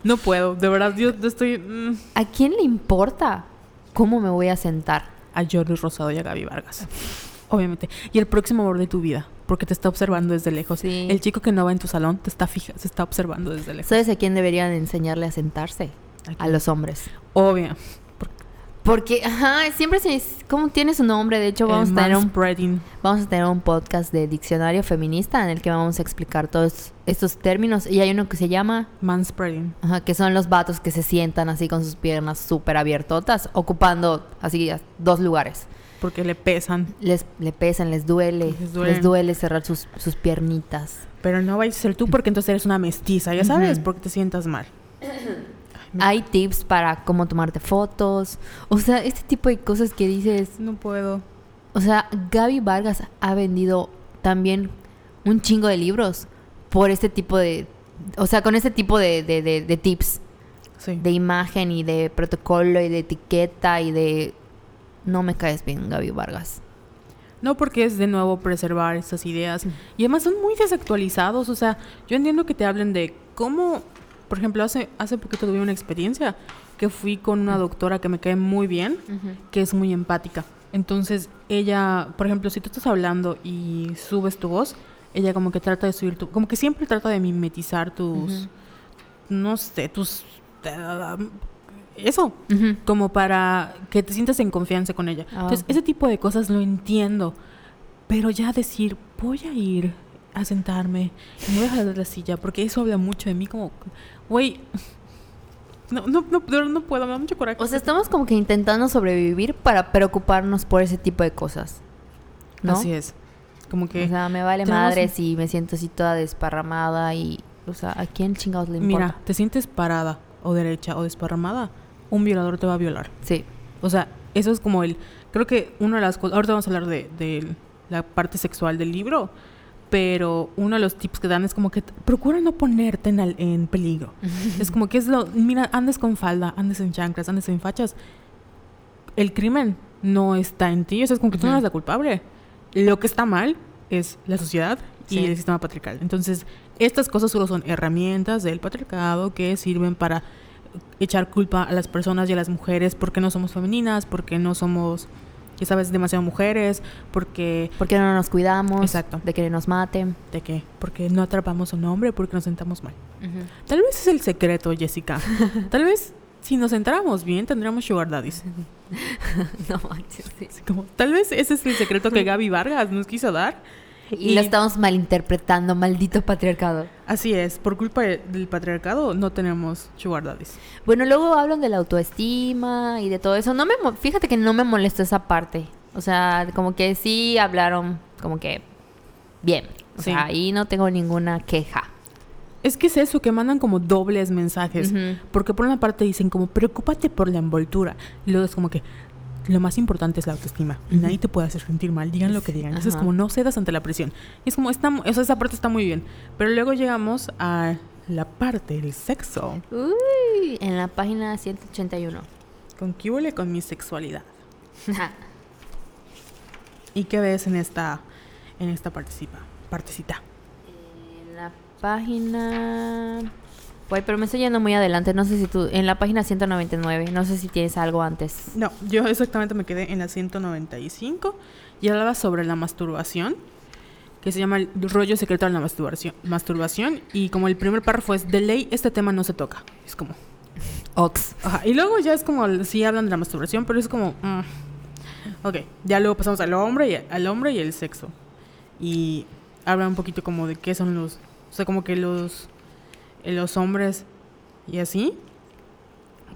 No puedo, de verdad, yo estoy mm, ¿A quién le importa cómo me voy a sentar? a Jordi Rosado y a Gaby Vargas. Obviamente. Y el próximo amor de tu vida, porque te está observando desde lejos. Sí. El chico que no va en tu salón te está fija, se está observando desde lejos. ¿Sabes a quién deberían enseñarle a sentarse? A los hombres. Obvio. Porque, ajá, siempre se... ¿Cómo tiene su nombre? De hecho, vamos El a, tener un, manspreading. vamos a tener un podcast de diccionario feminista en el que vamos a explicar todos estos términos. Y hay uno que se llama... Manspreading. Ajá, que son los vatos que se sientan así con sus piernas súper abiertotas, ocupando así dos lugares. Porque le pesan. Les, le pesan, les duele, Les duele, cerrar sus, sus piernitas. Pero no vayas a ser tú porque entonces eres una mestiza, ya sabes, Ujú. porque te sientas mal. <coughs> Hay tips para cómo tomarte fotos. O sea, este tipo de cosas que dices. No puedo. O sea, Gaby Vargas ha vendido también un chingo de libros por este tipo de. O sea, con este tipo de, de- de- de tips. Sí. De imagen y de protocolo y de etiqueta y de. No me caes bien, Gaby Vargas. No porque es de nuevo preservar esas ideas. Y además son muy desactualizados. O sea, yo entiendo que te hablen de cómo, por ejemplo, hace, hace poquito tuve una experiencia que fui con una doctora que me cae muy bien, que es muy empática. Entonces, ella, por ejemplo, si tú estás hablando y subes tu voz, ella como que trata de subir tu, como que siempre trata de mimetizar tus, no sé, tus, eso, como para que te sientas en confianza con ella. Ah, Entonces, ese tipo de cosas lo entiendo, pero ya decir, voy a ir a sentarme me voy a jalar de la silla porque eso habla mucho de mí como, güey, no, no, no, no puedo, me da mucho coraje. O sea, estamos como que intentando sobrevivir para preocuparnos por ese tipo de cosas. ¿no? Así es. Como que... O sea, me vale madre si me siento así toda desparramada y... O sea, ¿a quién chingados le importa? Mira, te sientes parada o derecha o desparramada, un violador te va a violar. Sí. O sea, eso es como el... Creo que una de las cosas... Ahorita vamos a hablar de, de la parte sexual del libro, pero uno de los tips que dan es como que procura no ponerte en, al- en peligro. <laughs> es como que es lo... Mira, andes con falda, andes en chanclas, andes en fachas. El crimen no está en ti, o sea, es como que tú no eres la culpable. Lo que está mal es la sociedad y Sí. el sistema patriarcal. Entonces, estas cosas solo son herramientas del patriarcado que sirven para echar culpa a las personas y a las mujeres porque no somos femeninas, porque no somos, ya sabes, demasiado mujeres, porque ¿Por qué no nos cuidamos? Exacto. De que nos maten. de qué, porque no atrapamos a un hombre, porque nos sentamos mal. Tal vez es el secreto, Jessica. <laughs> Tal vez si nos centramos bien tendríamos sugar daddies. <laughs> no manches, sí. Como, tal vez ese es el secreto que Gaby Vargas nos quiso dar. Y, lo estamos malinterpretando, maldito patriarcado. Así es, por culpa de- del patriarcado no tenemos sugar daddies. Bueno, luego hablan de la autoestima y de todo eso. No me, fíjate que no me molestó esa parte. O sea, como que sí hablaron como que bien. O Sí. sea, ahí no tengo ninguna queja. Es que es eso, que mandan como dobles mensajes. Porque por una parte dicen como, preocúpate por la envoltura. Y luego es como que lo más importante es la autoestima. Y nadie te puede hacer sentir mal, digan lo que digan. Es como, no cedas ante la presión. Y es como, está, mu- o sea, esa parte está muy bien. Pero luego llegamos a la parte del sexo. Uy, en la página 181. ¿Con qué huele con mi sexualidad? ¿Y qué ves en esta, en esta participa, partecita? En la página... Güey, pero me estoy yendo muy adelante. No sé si tú... En la página 199. No sé si tienes algo antes. No, yo exactamente me quedé en la 195 y hablaba sobre la masturbación, que se llama el rollo secreto de la masturbación, masturbación y como el primer párrafo es de ley este tema no se toca. Es como <laughs> Ox. ajá, y luego ya es como sí hablan de la masturbación, pero es como mm, ok, ya luego pasamos al hombre y al hombre y el sexo. Y hablan un poquito como de qué son los, o sea, como que los los hombres y así.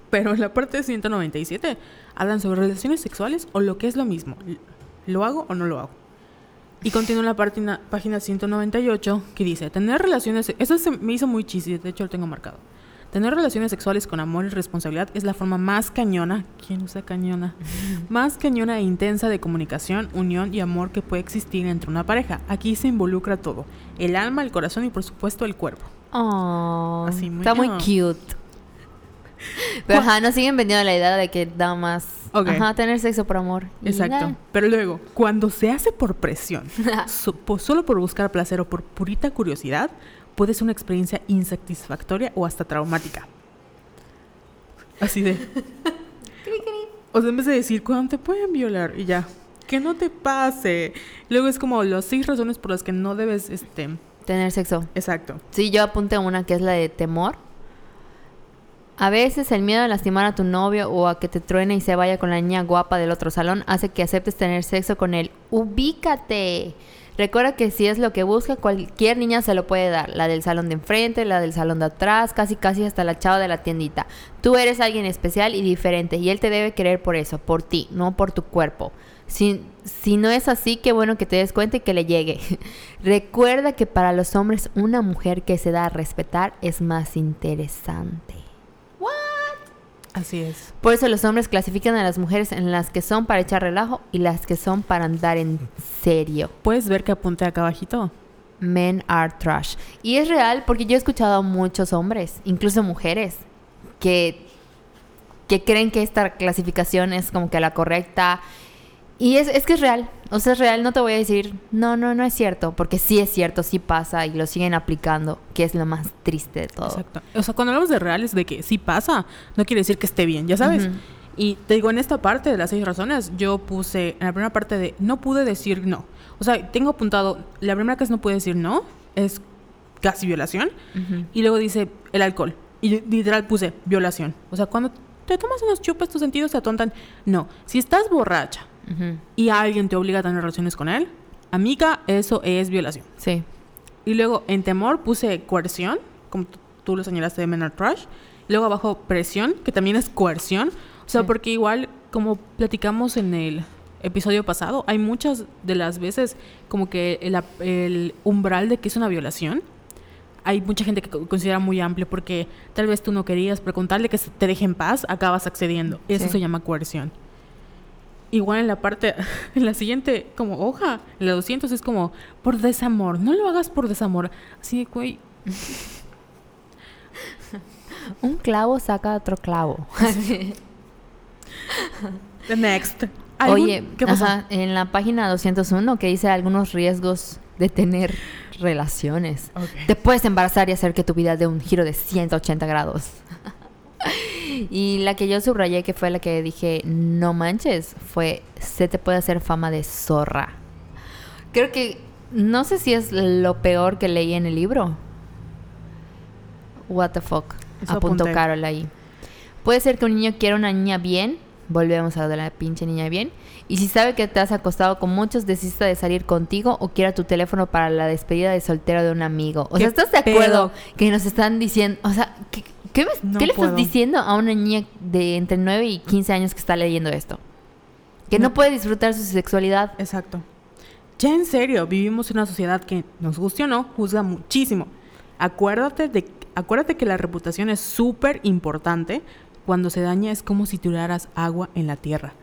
Pero en la parte de 197 hablan sobre relaciones sexuales o lo que es lo mismo. ¿Lo hago o no lo hago? Y continúa la página, página 198 que dice, tener relaciones... Eso se me hizo muy chiste, de hecho lo tengo marcado. Tener relaciones sexuales con amor y responsabilidad es la forma más cañona, ¿quién usa cañona? <laughs> Más cañona e intensa de comunicación, unión y amor que puede existir entre una pareja. Aquí se involucra todo, el alma, el corazón y por supuesto el cuerpo. Oh, Así, muy está muy cute. <laughs> Pero ajá, nos siguen vendiendo la idea de que da más. Ajá, tener sexo por amor. Exacto. Pero luego, cuando se hace por presión, <laughs> so- solo por buscar placer o por purita curiosidad, puede ser una experiencia insatisfactoria o hasta traumática. Así de. <laughs> O sea, en vez de decir, cuando te pueden violar y ya, que no te pase. Luego es como las seis razones por las que no debes, este. Tener sexo. Exacto. Sí, yo apunté una que es la de temor. A veces el miedo a lastimar a tu novio o a que te truene y se vaya con la niña guapa del otro salón hace que aceptes tener sexo con él. Ubícate. Recuerda que si es lo que busca, cualquier niña se lo puede dar. La del salón de enfrente, la del salón de atrás, casi casi hasta la chava de la tiendita. Tú eres alguien especial y diferente y él te debe querer por eso, por ti, no por tu cuerpo. Si, si no es así, qué bueno que te des cuenta y que le llegue. <laughs> Recuerda que para los hombres una mujer que se da a respetar es más interesante. Así es. Por eso los hombres clasifican a las mujeres en las que son para echar relajo y las que son para andar en serio. Puedes ver que apunté acá abajito. Men are trash. Y es real porque yo he escuchado a muchos hombres, incluso mujeres, que, que creen que esta clasificación es como que la correcta. Y es, es que es real. O sea, es real. No te voy a decir, no, no, no es cierto. Porque sí es cierto, sí pasa y lo siguen aplicando, que es lo más triste de todo. Exacto. O sea, cuando hablamos de reales, de que sí pasa, no quiere decir que esté bien, ya sabes. Y te digo, en esta parte de las seis razones, yo puse, en la primera parte de no pude decir no. O sea, tengo apuntado, la primera que es no pude decir no, es casi violación. Y luego dice el alcohol. Y literal puse violación. O sea, cuando te tomas unos chupes, tus sentidos se atontan. No. Si estás borracha Ujú. y alguien te obliga a tener relaciones con él, amiga, eso es violación. Sí. Y luego en temor puse coerción, como tú, lo señalaste de Menor Trash. Luego abajo presión, que también es coerción. O sea, Sí. porque igual, como platicamos en el episodio pasado, hay muchas de las veces como que el, el umbral de que es una violación. Hay mucha gente que co- considera muy amplio porque tal vez tú no querías, pero con tal de que te deje en paz, acabas accediendo. Eso Sí. se llama coerción. Igual en la parte, <laughs> en la siguiente como hoja, en la 200 es como por desamor. No lo hagas por desamor. Así de, güey, <laughs> Un clavo saca otro clavo. the <laughs> next. ¿Algún- Oye, ¿qué pasó? ajá, en la página 201 que dice algunos riesgos de tener relaciones. Ok. Te puedes embarazar y hacer que tu vida dé un giro de 180 grados. <laughs> y la que yo subrayé, que fue la que dije, no manches, fue, se te puede hacer fama de zorra. Creo que, no sé si es lo peor que leí en el libro. What the fuck. Eso Apuntó apunté. Carol ahí. Puede ser que un niño quiera una niña bien. Volvemos a lo de la pinche niña bien. Y si sabe que te has acostado con muchos, desista de salir contigo o quiera tu teléfono para la despedida de soltero de un amigo. O ¿Qué sea, ¿estás de acuerdo pedo? que nos están diciendo? O sea, ¿qué, qué me- No qué le estás diciendo a una niña de entre 9 y 15 años que está leyendo esto? Que no, No. puede disfrutar su sexualidad. Exacto. Ya en serio, vivimos en una sociedad que, nos guste o no, juzga muchísimo. Acuérdate, de, acuérdate que la reputación es súper importante. Cuando se daña es como si tiraras agua en la tierra.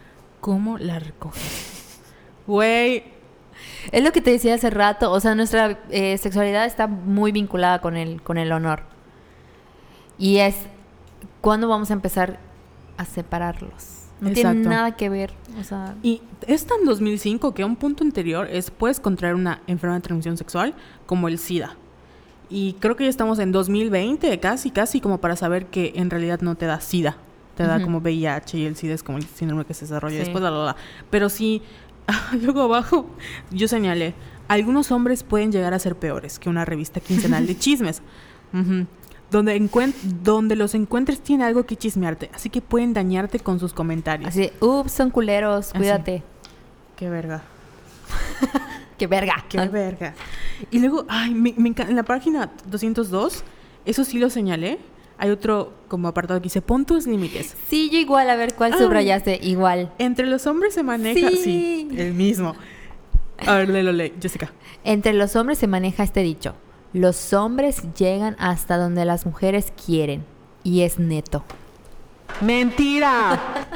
¿Cómo la recoges? Güey, Es lo que te decía hace rato. O sea, nuestra eh, sexualidad está muy vinculada con el, con el honor. Y es cuando vamos a empezar a separarlos. No tiene Exacto. nada que ver. O sea, Y es tan 2005 que un punto anterior es puedes contraer una enfermedad de transmisión sexual como el SIDA. Y creo que ya estamos en 2020, casi, casi como para saber que en realidad no te da SIDA. Te da Ujú. como VIH y el SIDA es como el síndrome que se desarrolla Sí. después, la, la, la. Pero sí, <laughs> luego abajo yo señalé, algunos hombres pueden llegar a ser peores que una revista quincenal de <laughs> chismes. Ujú. Donde, encuent- donde los encuentres tiene algo que chismearte, así que pueden dañarte con sus comentarios. así ups, son culeros, Así. cuídate. Qué verga. <laughs> ¡Qué verga! Qué verga. Y luego, ay, me, me encanta. En la página 202, eso sí lo señalé. Hay otro como apartado que dice, pon tus límites. Sí, yo igual, a ver cuál Ay. subrayaste. Igual. Entre los hombres se maneja... Sí. Sí, el mismo. A ver, léelo, lee, Jessica. Entre los hombres se maneja este dicho. Los hombres llegan hasta donde las mujeres quieren. Y es neto. ¡Mentira! <laughs>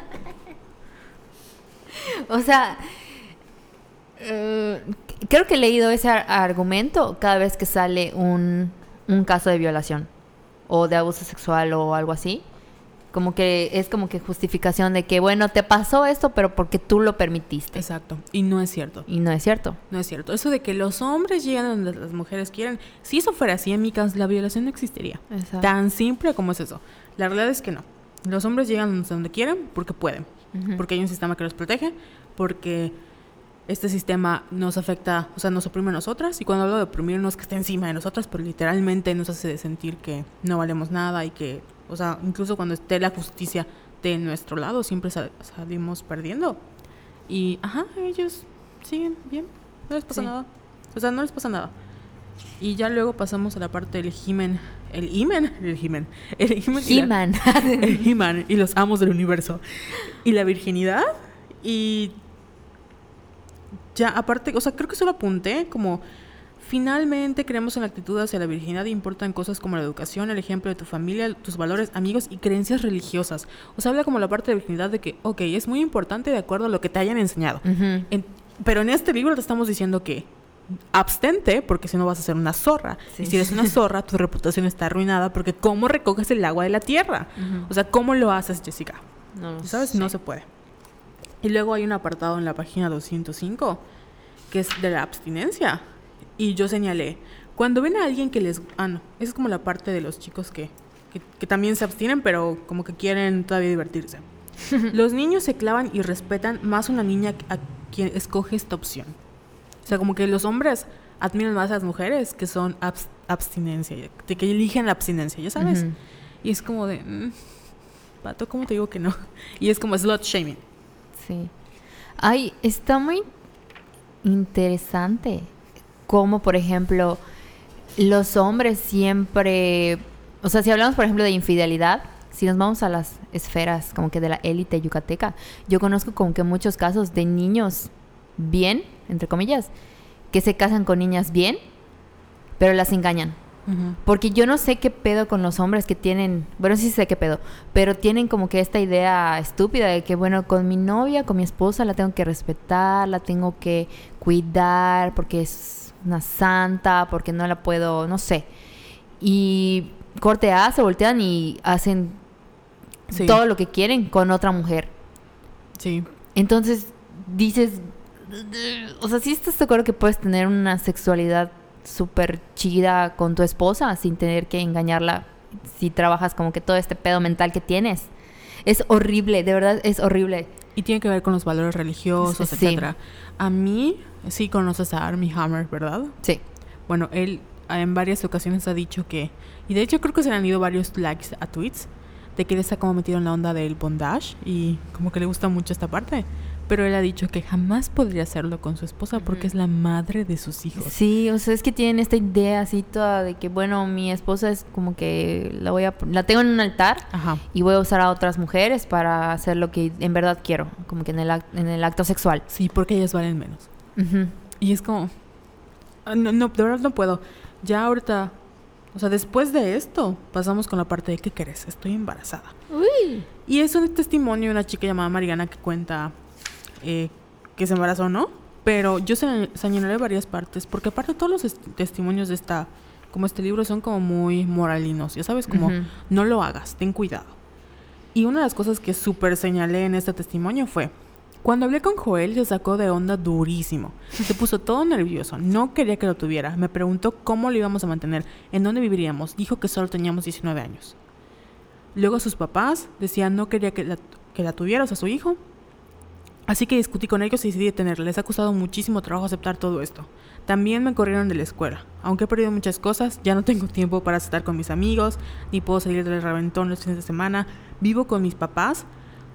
O sea, eh, creo que he leído ese ar- argumento cada vez que sale un, un caso de violación o de abuso sexual o algo así. Como que es como que justificación de que, bueno, te pasó esto, pero porque tú lo permitiste. Exacto. Y no es cierto. Y no es cierto. No es cierto. Eso de que los hombres llegan donde las mujeres quieren. Si eso fuera así, en mi caso, la violación no existiría. Exacto. Tan simple como es eso. La realidad es que no. Los hombres llegan donde quieren porque pueden. Porque hay un sistema que los protege, porque este sistema nos afecta, o sea, nos oprime a nosotras. Y cuando hablo de oprimir, no es que esté encima de nosotras, pero literalmente nos hace sentir que no valemos nada y que, o sea, incluso cuando esté la justicia de nuestro lado, siempre sal- salimos perdiendo. Y, ajá, ellos siguen bien, no les pasa Sí. nada. O sea, no les pasa nada. Y ya luego pasamos a la parte del He-Man. El He-Man, el He-Man. El He-Man y la- He-Man. <laughs> el He-Man y los amos del universo. Y la virginidad. Y ya, aparte, o sea, creo que solo apunté como finalmente creemos en la actitud hacia la virginidad y importan cosas como la educación, el ejemplo de tu familia, tus valores, amigos y creencias religiosas. O sea, habla como la parte de virginidad de que, ok, es muy importante de acuerdo a lo que te hayan enseñado. En- pero en este libro te estamos diciendo que abstente porque si no vas a ser una zorra. Sí. Y si eres una <laughs> zorra, tu reputación está arruinada porque ¿cómo recoges el agua de la tierra? O sea, ¿cómo lo haces, Jessica? No ¿Sabes? No se puede. Y luego hay un apartado en la página 205 que es de la abstinencia. Y yo señalé, cuando ven a alguien que les... Ah, no, esa es como la parte de los chicos que, que, que también se abstienen, pero como que quieren todavía divertirse. <laughs> los niños se clavan y respetan más una niña a quien escoge esta opción. O sea, como que los hombres admiran más a las mujeres que son abs- abstinencia, de que eligen la abstinencia, ya sabes. Ujú. Y es como de, mm, pato, ¿cómo te digo que no? <laughs> Y es como slot shaming. Sí. Ay, está muy interesante. Como, por ejemplo, los hombres siempre, o sea, si hablamos por ejemplo de infidelidad, si nos vamos a las esferas como que de la élite yucateca, yo conozco como que muchos casos de niños bien, entre comillas, que se casan con niñas bien, pero las engañan. Porque yo no sé qué pedo con los hombres que tienen, bueno, sí sé qué pedo, pero tienen como que esta idea estúpida de que, bueno, con mi novia, con mi esposa, la tengo que respetar, la tengo que cuidar, porque es una santa, porque no la puedo, no sé. Y corte A, se voltean y hacen todo lo que quieren con otra mujer. Sí. Entonces dices, o sea, sí estás de acuerdo que puedes tener una sexualidad súper chida con tu esposa sin tener que engañarla si trabajas como que todo este pedo mental que tienes. Es horrible, de verdad es horrible. Y tiene que ver con los valores religiosos, sí. etcétera. A mí, sí conoces a Armie Hammer, ¿verdad? Sí. Bueno, él en varias ocasiones ha dicho que, y de hecho creo que se le han ido varios likes a tweets, de que él está como metido en la onda del bondage y como que le gusta mucho esta parte pero él ha dicho que jamás podría hacerlo con su esposa porque es la madre de sus hijos. Sí, o sea, es que tienen esta idea así toda de que, bueno, mi esposa es como que la voy a la tengo en un altar y voy a usar a otras mujeres para hacer lo que en verdad quiero, como que en el, en el acto sexual. Sí, porque ellas valen menos. Y es como, ah, no, no, de verdad no puedo. Ya ahorita o sea, después de esto, pasamos con la parte de ¿qué querés? Estoy embarazada. Uy. Y es un testimonio de una chica llamada Mariana que cuenta eh, que se embarazó no, pero yo señalaré varias partes, porque aparte todos los testimonios de esta, como este libro, son como muy moralinos, ya sabes, como no lo hagas, ten cuidado. Y una de las cosas que súper señalé en este testimonio fue, cuando hablé con Joel se sacó de onda durísimo, se puso todo nervioso, no quería que lo tuviera, me preguntó cómo lo íbamos a mantener, en dónde viviríamos, dijo que solo teníamos 19 años. Luego sus papás decían no quería que la, que la tuviera, o sea, su hijo, Así que discutí con ellos y decidí detenerles. Les ha costado muchísimo trabajo aceptar todo esto. También me corrieron de la escuela. Aunque he perdido muchas cosas, ya no tengo tiempo para estar con mis amigos, ni puedo salir del reventón los fines de semana. Vivo con mis papás.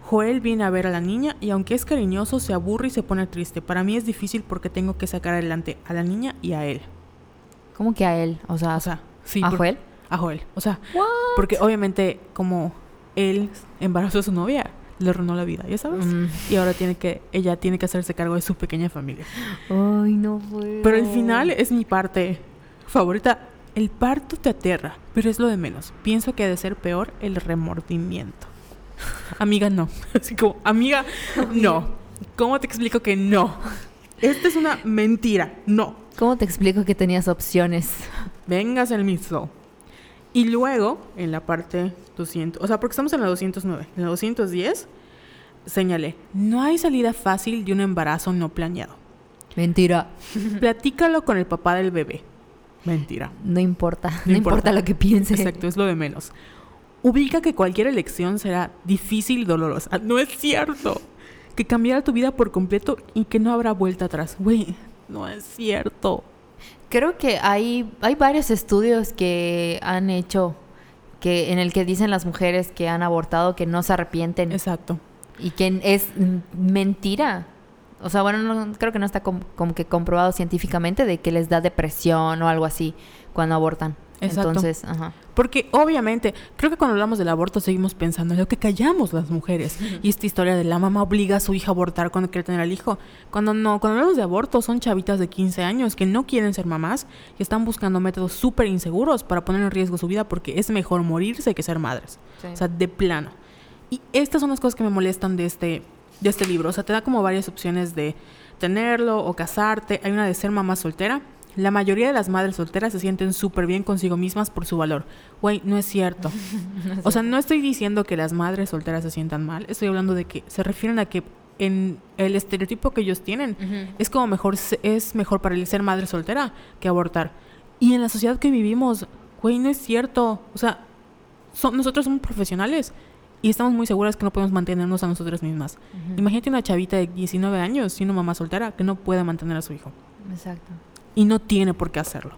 Joel viene a ver a la niña y aunque es cariñoso, se aburre y se pone triste. Para mí es difícil porque tengo que sacar adelante a la niña y a él. ¿Cómo que a él? O sea, sí, ¿a Joel? A Joel. O sea, porque obviamente como él embarazó a su novia, le arruinó la vida, ya sabes. Mm. Y ahora tiene que, ella tiene que hacerse cargo de su pequeña familia. Ay, no fue. Pero el final es mi parte favorita. El parto te aterra, pero es lo de menos. Pienso que ha de ser peor el remordimiento. <laughs> amiga, no. <laughs> Así como, amiga, no. ¿Cómo te explico que no? Esta es una mentira. No. ¿Cómo te explico que tenías opciones? Vengas el mismo. Y luego, en la parte 200, o sea, porque estamos en la 209, en la 210, señalé, no hay salida fácil de un embarazo no planeado. Mentira. <laughs> Platícalo con el papá del bebé. Mentira. No importa, no, importa. lo que piense. Exacto, es lo de menos. Ubica que cualquier elección será difícil y dolorosa. No es cierto. Que cambiará tu vida por completo y que no habrá vuelta atrás. Güey, no es cierto creo que hay, hay varios estudios que han hecho que en el que dicen las mujeres que han abortado que no se arrepienten. Exacto. Y que es mentira. O sea, bueno, creo que no está como que comprobado científicamente de que les da depresión o algo así cuando abortan. Exacto. Entonces, ajá. Porque obviamente, creo que cuando hablamos del aborto seguimos pensando en lo que callamos las mujeres. Y esta historia de la mamá obliga a su hija a abortar cuando quiere tener al hijo. Cuando no, cuando hablamos de aborto son chavitas de 15 años que no quieren ser mamás y están buscando métodos súper inseguros para poner en riesgo su vida porque es mejor morirse que ser madres. O sea, de plano. Y estas son las cosas que me molestan de este, de este libro. O sea, te da como varias opciones de tenerlo o casarte. Hay una de ser mamá soltera la mayoría de las madres solteras se sienten súper bien consigo mismas por su valor. Güey, no es cierto. <laughs> o sea, no estoy diciendo que las madres solteras se sientan mal. Estoy hablando de que se refieren a que en el estereotipo que ellos tienen es como mejor es mejor para el ser madre soltera que abortar. Y en la sociedad que vivimos, güey, no es cierto. O sea, nosotros somos profesionales y estamos muy seguras que no podemos mantenernos a nosotras mismas. Imagínate una chavita de 19 años y una mamá soltera que no puede mantener a su hijo. Exacto y no tiene por qué hacerlo.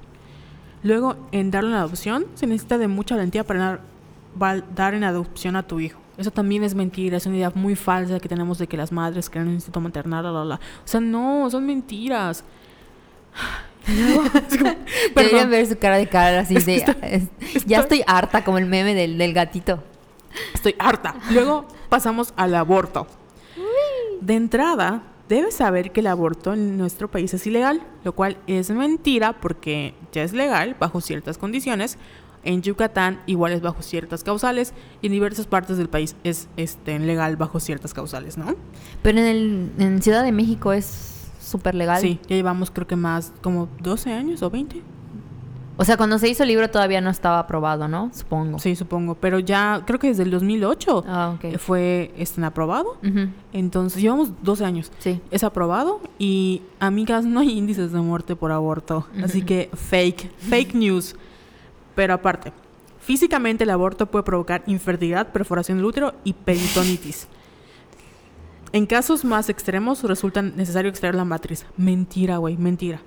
Luego, en darle una adopción, se necesita de mucha valentía para dar en adopción a tu hijo. Eso también es mentira, es una idea muy falsa que tenemos de que las madres crean un instinto maternal, la, la, O sea, no, son mentiras. <laughs> <laughs> Deberían ver su cara de cara así de... ya estoy harta, como el meme del, del gatito. Estoy harta. Luego pasamos al aborto. De entrada, debes saber que el aborto en nuestro país es ilegal, lo cual es mentira porque ya es legal bajo ciertas condiciones. En Yucatán igual es bajo ciertas causales y en diversas partes del país es este, legal bajo ciertas causales, ¿no? Pero en, el, en Ciudad de México es súper legal. Sí, ya llevamos creo que más como 12 años o 20. O sea, cuando se hizo el libro todavía no estaba aprobado, ¿no? Supongo. Sí, supongo. Pero ya creo que desde el 2008 Ah, ok. fue este, aprobado. Entonces llevamos 12 años. Sí. Es aprobado y, amigas, no hay índices de muerte por aborto. Así que fake, fake <laughs> news. Pero aparte, físicamente el aborto puede provocar infertilidad, perforación del útero y peritonitis. <laughs> En casos más extremos resulta necesario extraer la matriz. Mentira, güey, mentira.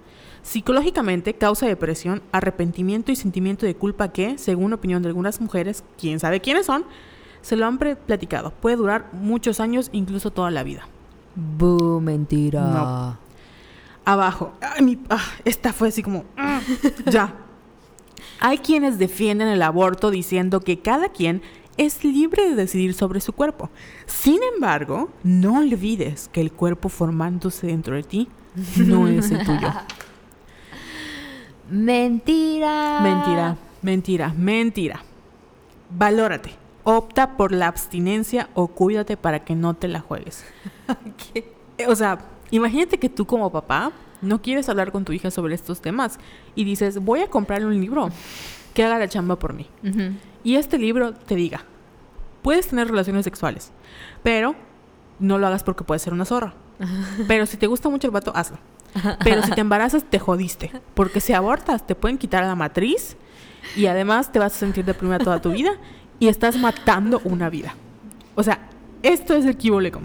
Psicológicamente causa depresión, arrepentimiento y sentimiento de culpa que, según opinión de algunas mujeres, quién sabe quiénes son, se lo han platicado. Puede durar muchos años, incluso toda la vida. Bu, mentira. No. Abajo. Ay, mi- ah, esta fue así como... ah, ya. Hay quienes defienden el aborto diciendo que cada quien es libre de decidir sobre su cuerpo. Sin embargo, no olvides que el cuerpo formándose dentro de ti no es el tuyo. <laughs> Mentira. Mentira, mentira, mentira. Valórate. Opta por la abstinencia o cuídate para que no te la juegues. <laughs> Eh, O sea, imagínate que tú como papá no quieres hablar con tu hija sobre estos temas y dices, voy a comprarle un libro que haga la chamba por mí. Y este libro te diga, puedes tener relaciones sexuales, pero no lo hagas porque puedes ser una zorra. <laughs> Pero si te gusta mucho el vato, hazlo. <laughs> Pero si te embarazas, te jodiste. Porque si abortas, te pueden quitar la matriz y además te vas a sentir deprimida toda tu vida y estás matando una vida. O sea, esto es el Kibolecom.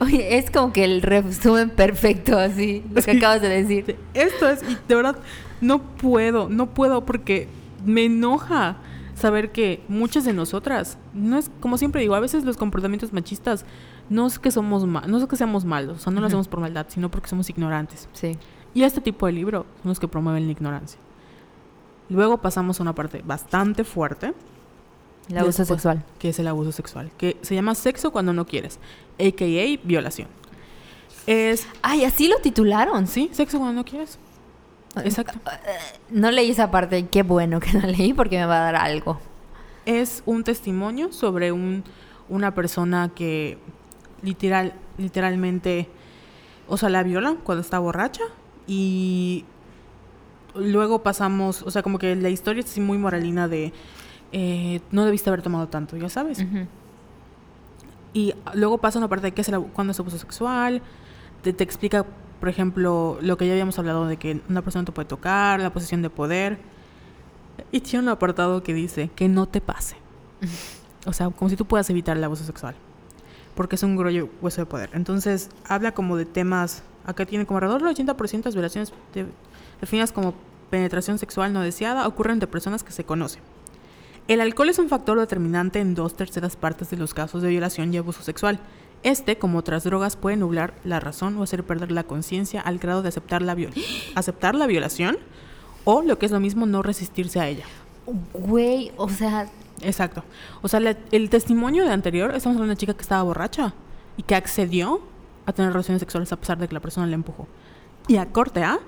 Oye, es como que el resumen perfecto, así, lo que Sí. acabas de decir. Esto es, y de verdad, no puedo, no puedo porque me enoja saber que muchas de nosotras, no es como siempre digo, a veces los comportamientos machistas no es que somos ma- no es que seamos malos, o sea, no lo hacemos por maldad, sino porque somos ignorantes. Sí. Y este tipo de libros son los que promueven la ignorancia. Luego pasamos a una parte bastante fuerte, El abuso Después. sexual. que es el abuso sexual, que se llama sexo cuando no quieres, a.k.a. violación. Es, Ay, así lo titularon. sí, sexo cuando no quieres. Exacto. No leí esa parte, qué bueno que no leí porque me va a dar algo. Es un testimonio sobre un, una persona que literal, literalmente, o sea, la viola cuando está borracha y luego pasamos, o sea, como que la historia es así muy moralina de eh, no debiste haber tomado tanto, ya sabes. Y luego pasa una parte de qué es cuándo es abuso sexual, te, te explica, por ejemplo, lo que ya habíamos hablado de que una persona te puede tocar, la posición de poder. Y tiene un apartado que dice que no te pase. O sea, como si tú puedas evitar el abuso sexual. Porque es un grollo hueso de poder. Entonces, habla como de temas. Acá tiene como alrededor del 80% de las violaciones de- definidas como penetración sexual no deseada ocurren de personas que se conocen. El alcohol es un factor determinante en dos terceras partes de los casos de violación y abuso sexual. Este, como otras drogas, puede nublar la razón o hacer perder la conciencia al grado de aceptar la, viol- <gasps> aceptar la violación o, lo que es lo mismo, no resistirse a ella. Güey, o sea, Exacto. O sea, la- el testimonio de anterior, estamos hablando de una chica que estaba borracha y que accedió a tener relaciones sexuales a pesar de que la persona le empujó. Y a corte A,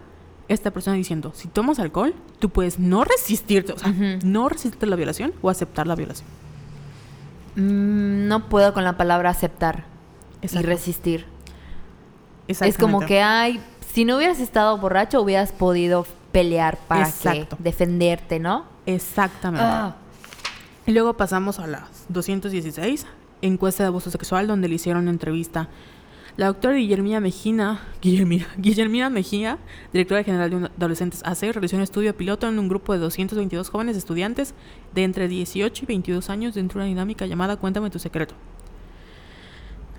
esta persona diciendo, si tomas alcohol, tú puedes no resistirte, o sea, no resistirte a la violación o aceptar la violación. mm, no puedo con la palabra aceptar y resistir. Es como que, ay, si no hubieras estado borracho, hubieras podido pelear para que defenderte, ¿no? Exactamente. Ah. Y luego pasamos a las 216, encuesta de abuso sexual, donde le hicieron entrevista. La doctora Guillermina Mejía, Guillermina, <laughs> Guillermina Mejía, directora general de Adolescentes AC, realizó un estudio piloto en un grupo de 222 jóvenes estudiantes de entre 18 y 22 años dentro de una dinámica llamada Cuéntame tu secreto.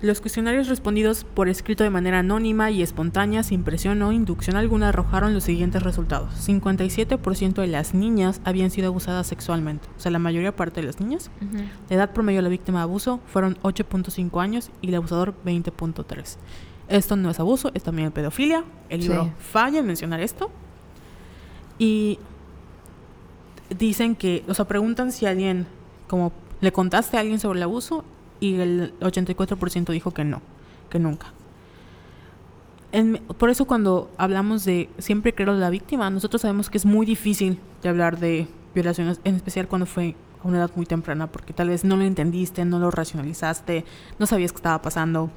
Los cuestionarios respondidos por escrito de manera anónima y espontánea, sin presión o inducción alguna, arrojaron los siguientes resultados. 57% de las niñas habían sido abusadas sexualmente. O sea, la mayoría parte de las niñas. La edad promedio de la víctima de abuso fueron 8.5 años y el abusador 20.3. Esto no es abuso, es también pedofilia. El libro Sí. falla en mencionar esto. Y dicen que, o sea, preguntan si alguien, como le contaste a alguien sobre el abuso y el 84% dijo que no, que nunca. por eso cuando hablamos de siempre creo la víctima, nosotros sabemos que es muy difícil de hablar de violaciones, en especial cuando fue a una edad muy temprana, porque tal vez no lo entendiste, no lo racionalizaste, no sabías qué estaba pasando.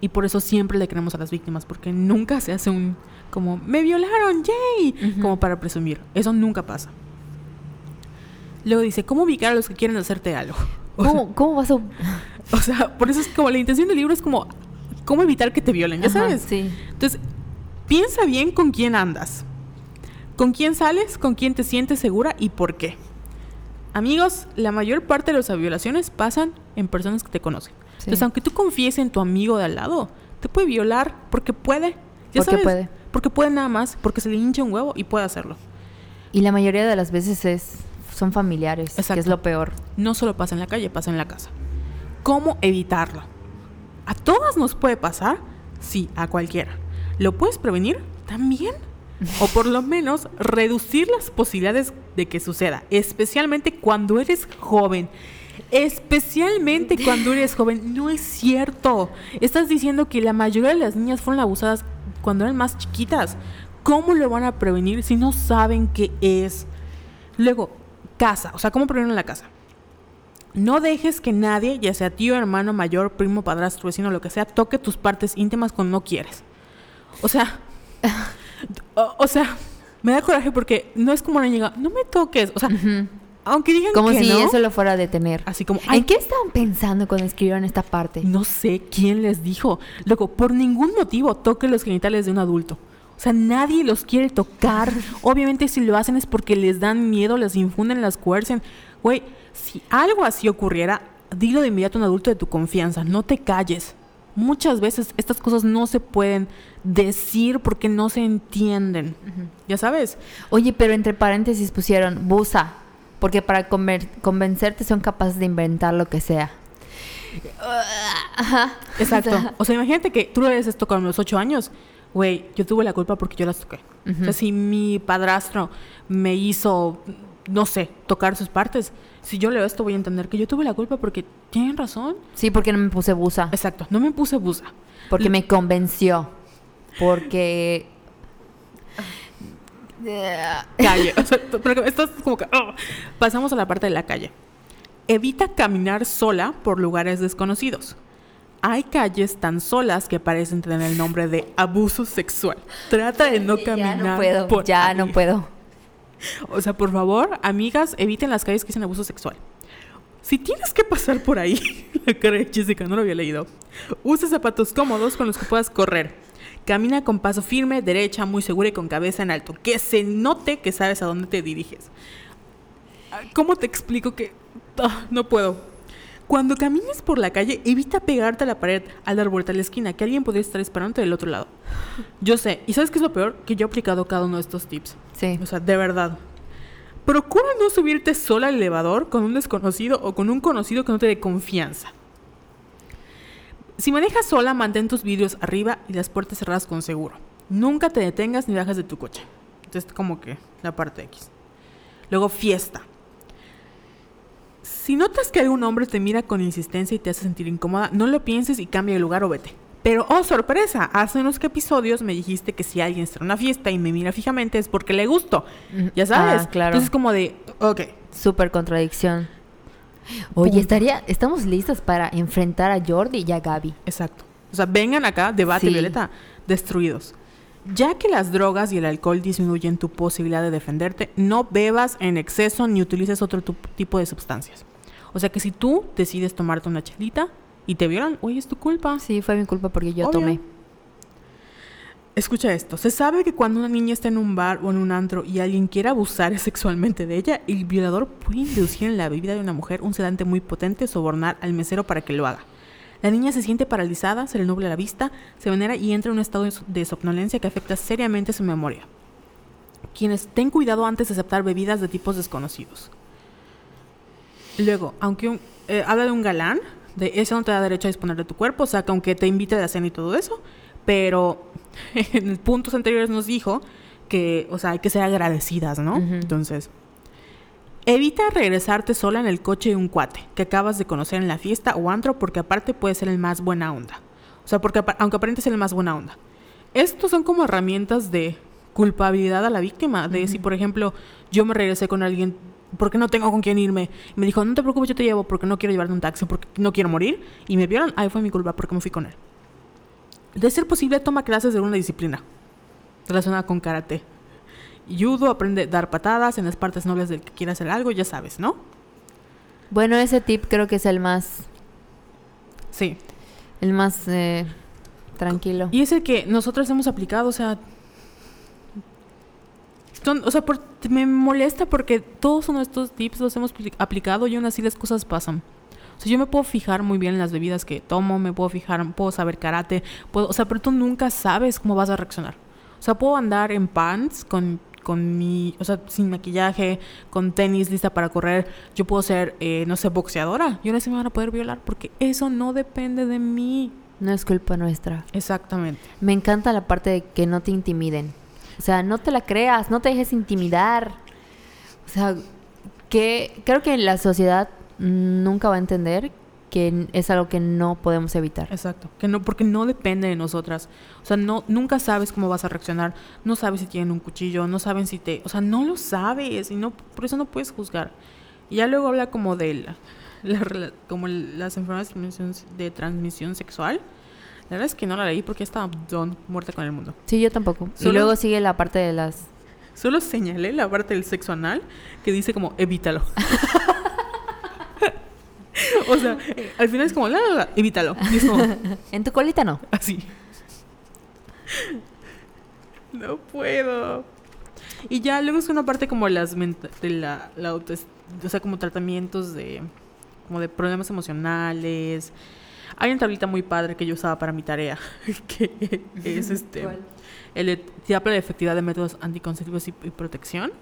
Y por eso siempre le creemos a las víctimas, porque nunca se hace un como, me violaron, yay, como para presumir. Eso nunca pasa. Luego dice, ¿cómo ubicar a los que quieren hacerte algo? ¿Cómo, <laughs> ¿cómo vas a...? <laughs> O sea, por eso es como la intención del libro es como, ¿cómo evitar que te violen? ¿Ya sabes? Sí. Entonces, piensa bien con quién andas. ¿Con quién sales? ¿Con quién te sientes segura? ¿Y por qué? Amigos, la mayor parte de las violaciones pasan en personas que te conocen. Entonces, aunque tú confíes en tu amigo de al lado, te puede violar porque puede. ¿Ya porque puede. Porque puede nada más, porque se le hincha un huevo y puede hacerlo. Y la mayoría de las veces es son familiares, que es lo peor. No solo pasa en la calle, pasa en la casa. ¿Cómo evitarlo? ¿A todas nos puede pasar? Sí, a cualquiera. ¿Lo puedes prevenir? También. O por lo menos reducir las posibilidades de que suceda, especialmente cuando eres joven. Especialmente cuando eres joven. No es cierto. Estás diciendo que la mayoría de las niñas fueron abusadas cuando eran más chiquitas. ¿Cómo lo van a prevenir si no saben qué es? Luego, casa. O sea, ¿cómo prevenir la casa? No dejes que nadie, ya sea tío, hermano, mayor, primo, padrastro, vecino, lo que sea, toque tus partes íntimas cuando no quieres. O sea, <laughs> o, sea, me da coraje porque no es como una niña, no me toques. O sea, aunque digan como que si eso lo fuera a detener. Así como, ¿en qué estaban pensando cuando escribieron esta parte? No sé quién les dijo. Luego, por ningún motivo toque los genitales de un adulto. O sea, nadie los quiere tocar. <laughs> Obviamente si lo hacen es porque les dan miedo, les infunden, las coercen. Güey, si algo así ocurriera, dilo de inmediato a un adulto de tu confianza, no te calles. Muchas veces estas cosas no se pueden decir porque no se entienden. Ya sabes. Oye, pero entre paréntesis pusieron busa, porque para convencerte son capaces de inventar lo que sea. Exacto. O sea, imagínate que tú lo ves esto con los ocho años güey, yo tuve la culpa porque yo las toqué. O sea, si mi padrastro me hizo, no sé, tocar sus partes, si yo leo esto voy a entender que yo tuve la culpa porque tienen razón. Sí, porque no me puse busa. Exacto, no me puse busa. Porque me convenció. Porque... <laughs> calle. O sea, esto es como que... Oh. Pasamos a la parte de la calle. Evita caminar sola por lugares desconocidos hay calles tan solas que parecen tener el nombre de abuso sexual. Trata de no caminar. Ya no puedo, ya no puedo. O sea, por favor, amigas, eviten las calles que dicen abuso sexual. Si tienes que pasar por ahí, <laughs> la cara de Jessica no lo había leído. Usa zapatos cómodos con los que puedas correr. Camina con paso firme, derecha, muy segura y con cabeza en alto. Que se note que sabes a dónde te diriges. ¿Cómo te explico que ah, no puedo? Cuando camines por la calle, evita pegarte a la pared al dar vuelta a la esquina, que alguien podría estar esperando del otro lado. Yo sé, y ¿sabes qué es lo peor? Que yo he aplicado cada uno de estos tips. Sí. O sea, de verdad. Procura no subirte sola al elevador con un desconocido o con un conocido que no te dé confianza. Si manejas sola, mantén tus vidrios arriba y las puertas cerradas con seguro. Nunca te detengas ni bajas de tu coche. Entonces, como que la parte X. Luego, fiesta. Si notas que algún hombre te mira con insistencia y te hace sentir incómoda, no lo pienses y cambia de lugar o vete. Pero, oh sorpresa, hace unos episodios me dijiste que si alguien está en una fiesta y me mira fijamente es porque le gusto. Ya sabes. Ah, claro. Entonces, como de, ok. Súper contradicción. Oye, estaría, estamos listas para enfrentar a Jordi y a Gaby. Exacto. O sea, vengan acá, debate, Violeta, destruidos. Ya que las drogas y el alcohol disminuyen tu posibilidad de defenderte, no bebas en exceso ni utilices otro tipo de sustancias. O sea que si tú decides tomarte una chelita y te vieron, oye, es tu culpa. Sí, fue mi culpa porque yo tomé. Escucha esto, se sabe que cuando una niña está en un bar o en un antro y alguien quiere abusar <laughs> sexualmente de ella, el violador puede inducir en la bebida de una mujer un sedante muy potente, sobornar al mesero para que lo haga. La niña se siente paralizada, se le nubla la vista, se venera y entra en un estado de somnolencia que afecta seriamente su memoria. Quienes ten cuidado antes de aceptar bebidas de tipos desconocidos. Luego, aunque eh, habla de un galán, de eso no te da derecho a disponer de tu cuerpo, o sea, que aunque te invite a la cena y todo eso, pero <laughs> en puntos anteriores nos dijo que, o sea, hay que ser agradecidas, ¿no? Entonces, evita regresarte sola en el coche de un cuate que acabas de conocer en la fiesta o antro porque aparte puede ser el más buena onda. O sea, porque aunque aparente ser el más buena onda. Estos son como herramientas de culpabilidad a la víctima. De si, por ejemplo, yo me regresé con alguien porque no tengo con quién irme. Y me dijo, no te preocupes, yo te llevo porque no quiero llevarte un taxi, porque no quiero morir. Y me vieron, ahí fue mi culpa porque me fui con él. De ser posible, toma clases de una disciplina relacionada con karate. Judo, aprende a dar patadas en las partes nobles del que quiera hacer algo, ya sabes, ¿no? Bueno, ese tip creo que es el más... Sí. El más eh, tranquilo. Y es el que nosotros hemos aplicado, o sea... o sea, me molesta porque todos estos tips los hemos aplicado y aún así las cosas pasan. O sea, yo me puedo fijar muy bien en las bebidas que tomo, me puedo fijar, puedo saber karate, puedo, o sea, pero tú nunca sabes cómo vas a reaccionar. O sea, puedo andar en pants con con mi, o sea, sin maquillaje, con tenis lista para correr, yo puedo ser, eh, no sé, boxeadora. Y ahora sí me van a poder violar porque eso no depende de mí. No es culpa nuestra. Exactamente. Me encanta la parte de que no te intimiden. O sea, no te la creas, no te dejes intimidar. O sea, que creo que la sociedad nunca va a entender que es algo que no podemos evitar. Exacto, que no porque no depende de nosotras. O sea, no nunca sabes cómo vas a reaccionar, no sabes si tienen un cuchillo, no saben si te, o sea, no lo sabes y no por eso no puedes juzgar. Y ya luego habla como de la, como las enfermedades de transmisión sexual. La verdad es que no la leí porque estaba don muerta con el mundo. Sí, yo tampoco. y luego sigue la parte de las Solo señalé la parte del sexo anal que dice como evítalo. <laughs> <laughs> o sea, al final es como, la, evítalo. <laughs> en tu colita no. Así. <laughs> No puedo. Y ya luego es una parte como las de la, la o sea, como tratamientos de como de problemas emocionales. Hay una tablita muy padre que yo usaba para mi tarea, que es este el te habla de efectividad de métodos anticonceptivos y protección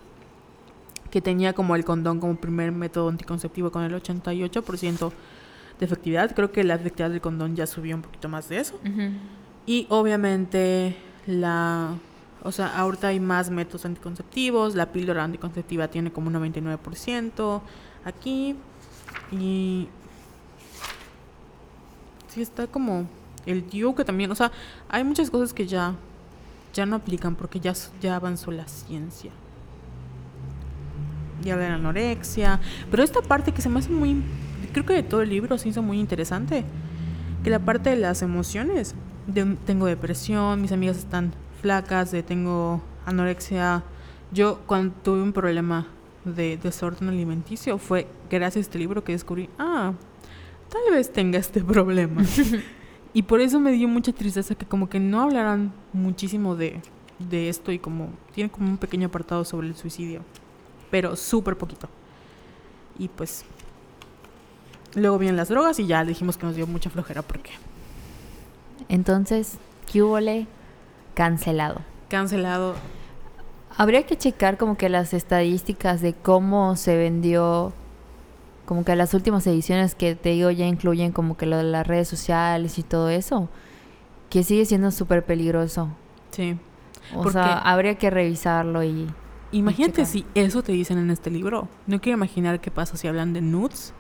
que tenía como el condón como primer método anticonceptivo con el 88% de efectividad. Creo que la efectividad del condón ya subió un poquito más de eso. Y obviamente la... O sea, ahorita hay más métodos anticonceptivos. La píldora anticonceptiva tiene como un 99% aquí. Y... Sí, está como el DIU que también... O sea, hay muchas cosas que ya, ya no aplican porque ya, ya avanzó la ciencia y habla de anorexia. Pero esta parte que se me hace muy, creo que de todo el libro se hizo muy interesante, que la parte de las emociones, tengo depresión, mis amigas están flacas, de tengo anorexia. Yo cuando tuve un problema de desorden alimenticio fue gracias a este libro que descubrí, ah, tal vez tenga este problema. <laughs> y por eso me dio mucha tristeza que como que no hablaran muchísimo de, de esto y como tiene como un pequeño apartado sobre el suicidio pero súper poquito. Y pues luego vienen las drogas y ya dijimos que nos dio mucha flojera porque... Entonces, ¿qué Cancelado. Cancelado. Habría que checar como que las estadísticas de cómo se vendió, como que las últimas ediciones que te digo ya incluyen como que lo de las redes sociales y todo eso, que sigue siendo súper peligroso. Sí. O sea, habría que revisarlo y Imagínate si eso te dicen en este libro. No quiero imaginar qué pasa si hablan de nudes,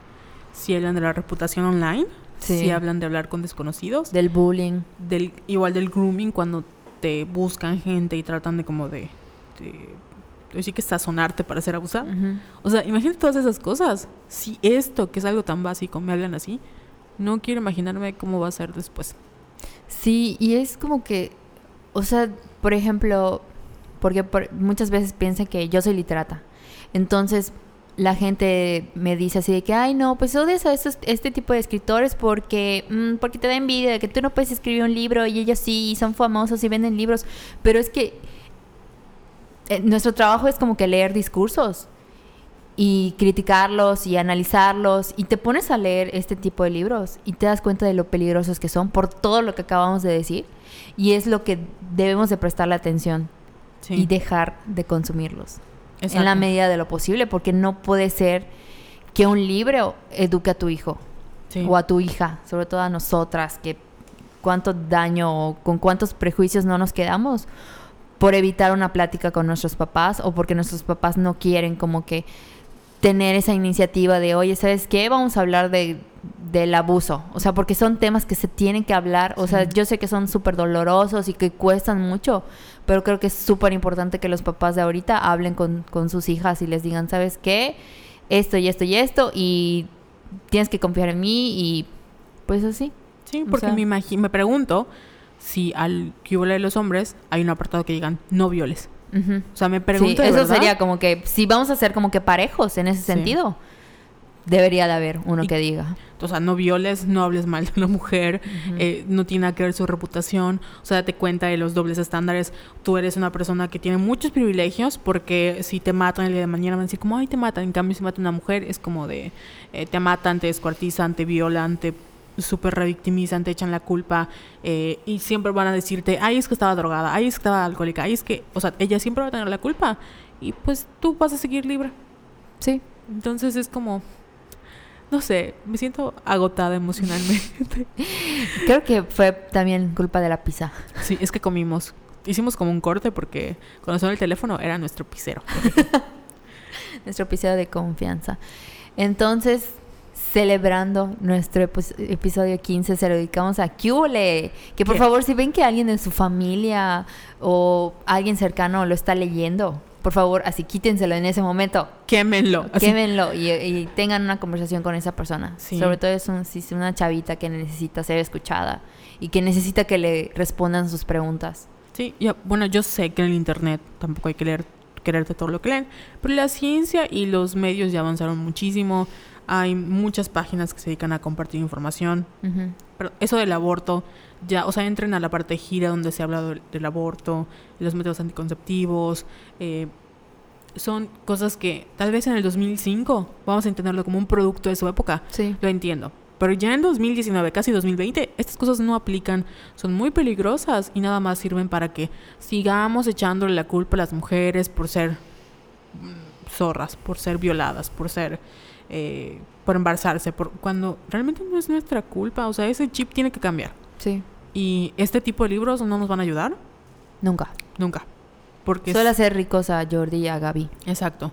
si hablan de la reputación online, si hablan de hablar con desconocidos. Del bullying. Del, igual del grooming cuando te buscan gente y tratan de como de... decir que sazonarte para ser abusado. O sea, imagínate todas esas cosas. Si esto, que es algo tan básico, me hablan así, no quiero imaginarme cómo va a ser después. Sí, y es como que, o sea, por ejemplo, porque muchas veces piensan que yo soy literata. Entonces, la gente me dice así de que, ay, no, pues odias a este tipo de escritores porque, mm, porque te da envidia de que tú no puedes escribir un libro y ellos sí, son famosos y venden libros. Pero es que eh, nuestro trabajo es como que leer discursos y criticarlos y analizarlos y te pones a leer este tipo de libros y te das cuenta de lo peligrosos que son por todo lo que acabamos de decir y es lo que debemos de prestarle atención y dejar de consumirlos. En la medida de lo posible, porque no puede ser que un libro eduque a tu hijo o a tu hija, sobre todo a nosotras, que cuánto daño o con cuántos prejuicios no nos quedamos por evitar una plática con nuestros papás o porque nuestros papás no quieren como que tener esa iniciativa de, oye, ¿sabes qué? Vamos a hablar de, del abuso. O sea, porque son temas que se tienen que hablar. O sea, yo sé que son súper dolorosos y que cuestan mucho, pero creo que es súper importante que los papás de ahorita hablen con, con sus hijas y les digan, ¿sabes qué? Esto y esto y esto y tienes que confiar en mí y pues así. Sí, O porque sea- me, imagi- me pregunto si al que de los hombres hay un apartado que digan no violes. O sea, me Sí, pregunto de eso verdad, sería como que si vamos a ser como que parejos en ese Sí. sentido, debería de haber uno Y- que diga. O sea, no violes, no hables mal de la mujer, eh, no tiene nada que ver su reputación. O sea, date cuenta de los dobles estándares. Tú eres una persona que tiene muchos privilegios porque si te matan el día de mañana van a decir como, ay, te matan. En cambio, si mata una mujer es como de, eh, te matan, te descuartizan, te violan, te súper revictimizan, te echan la culpa eh, y siempre van a decirte, ay, es que estaba drogada, ay, es que estaba alcohólica, ay, es que, o sea, ella siempre va a tener la culpa y pues tú vas a seguir libre. Sí. Entonces es como, no sé, me siento agotada emocionalmente. <laughs> Creo que fue también culpa de la pizza. sí, es que comimos, hicimos como un corte porque cuando sonó el teléfono era nuestro pisero. <laughs> Nuestro episodio de confianza. Entonces, celebrando nuestro epi- episodio 15, se lo dedicamos a Cule. Que por ¿Qué? favor, si ven que alguien en su familia o alguien cercano lo está leyendo, por favor, así quítenselo en ese momento. Quémenlo. Quémenlo y, y tengan una conversación con esa persona. Sí. Sobre todo es un- si es una chavita que necesita ser escuchada y que necesita que le respondan sus preguntas. Sí, ya, bueno, yo sé que en el internet tampoco hay que leer, quererte todo lo que leen, pero la ciencia y los medios ya avanzaron muchísimo. Hay muchas páginas que se dedican a compartir información. Pero eso del aborto, ya, o sea, entren a la parte gira donde se habla del, del aborto, los métodos anticonceptivos. eh, son cosas que tal vez en el 2005 vamos a entenderlo como un producto de su época. Sí. Lo entiendo. Pero ya en 2019, casi 2020, estas cosas no aplican, son muy peligrosas y nada más sirven para que sigamos echándole la culpa a las mujeres por ser mm, zorras, por ser violadas, por ser, eh, por embarazarse, por cuando realmente no es nuestra culpa. O sea, ese chip tiene que cambiar. Sí. Y este tipo de libros no nos van a ayudar Nunca. nunca. Porque Suele hacer ricos a Jordi y a Gaby. Exacto.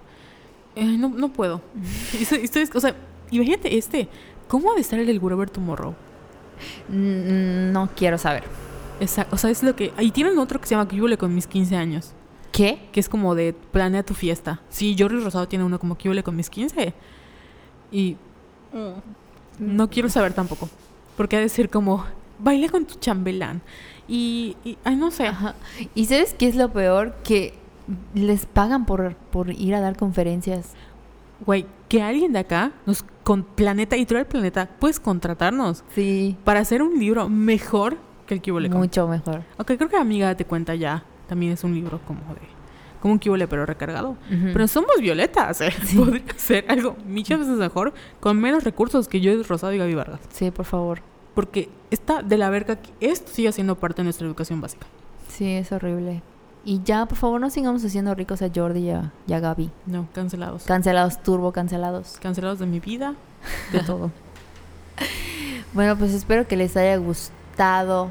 Eh, no, no puedo. <laughs> Estoy- estoy- o sea, imagínate este. ¿Cómo ha de estar el del Whatever Tomorrow? Mm, No quiero saber. Exacto. O sea, es lo que... Y tienen otro que se llama Que hubole con mis 15 años. ¿Qué? Que es como de planea tu fiesta. Sí, Jordi Rosado tiene uno como Que hubole con mis 15. Y... No quiero saber tampoco. Porque ha de ser como... Baila con tu chambelán. Y... y- ay, no sé. Ajá. ¿Y sabes qué es lo peor? Que les pagan por, por ir a dar conferencias. Güey, que alguien de acá nos... Con Planeta, Editorial Planeta, puedes contratarnos Sí. para hacer un libro mejor que el Que Mucho mejor. Ok, creo que Amiga Date Cuenta ya también es un libro como de... Como un kibole, pero recargado. Pero somos violetas, ¿eh? Podría ser algo muchas veces mejor con menos recursos que yo, Rosado y Gaby Vargas. Sí, por favor. Porque está de la verga que esto siga siendo parte de nuestra educación básica. Sí, es horrible. Y ya, por favor, no sigamos haciendo ricos a Jordi y a, y a Gaby. No, cancelados. Cancelados, turbo cancelados. cancelados de mi vida, de todo. <laughs> Bueno, pues espero que les haya gustado.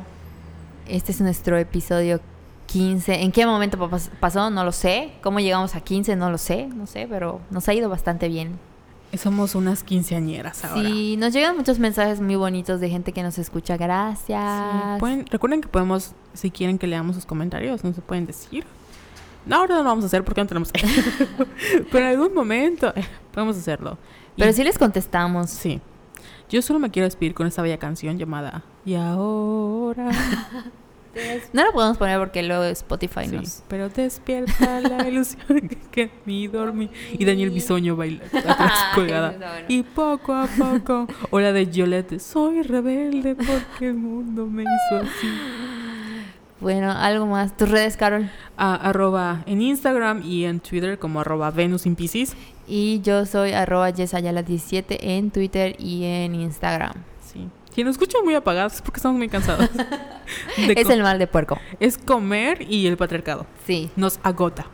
Este es nuestro episodio 15. ¿En qué momento pa- pas- pasó? No lo sé. ¿Cómo llegamos a 15? No lo sé. No sé, pero nos ha ido bastante bien. Somos unas quinceañeras ahora. Sí, nos llegan muchos mensajes muy bonitos de gente que nos escucha. Sí, Gracias. pueden- recuerden que podemos, si quieren que leamos sus comentarios, nos pueden decir. No, ahora no lo vamos a hacer porque no tenemos. <laughs> <laughs> Pero en algún momento eh, podemos hacerlo. Y- Pero sí les contestamos. Sí. Yo solo me quiero despedir con esta bella canción llamada Y ahora. <laughs> No lo podemos poner porque luego Spotify Sí, nos... Pero despierta la <laughs> ilusión que mi dormí. Y Daniel Bisoño baila <laughs> atrás colgada. Bueno. Y poco a poco. O la de Violette. Soy rebelde porque el mundo me hizo así. Bueno, algo más. ¿Tus redes, Carol? A- arroba en Instagram y en Twitter como arroba Venus in Pisces. Y yo soy arroba yesayala17 en Twitter y en Instagram. Sí. Si nos escuchan muy apagados es porque estamos muy cansados. <laughs> Es el mal de puerco. es comer y el patriarcado. Sí. Nos agota.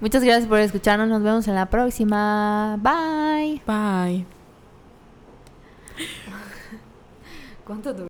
Muchas gracias por escucharnos. Nos vemos en la próxima. Bye. Bye. <laughs> ¿Cuánto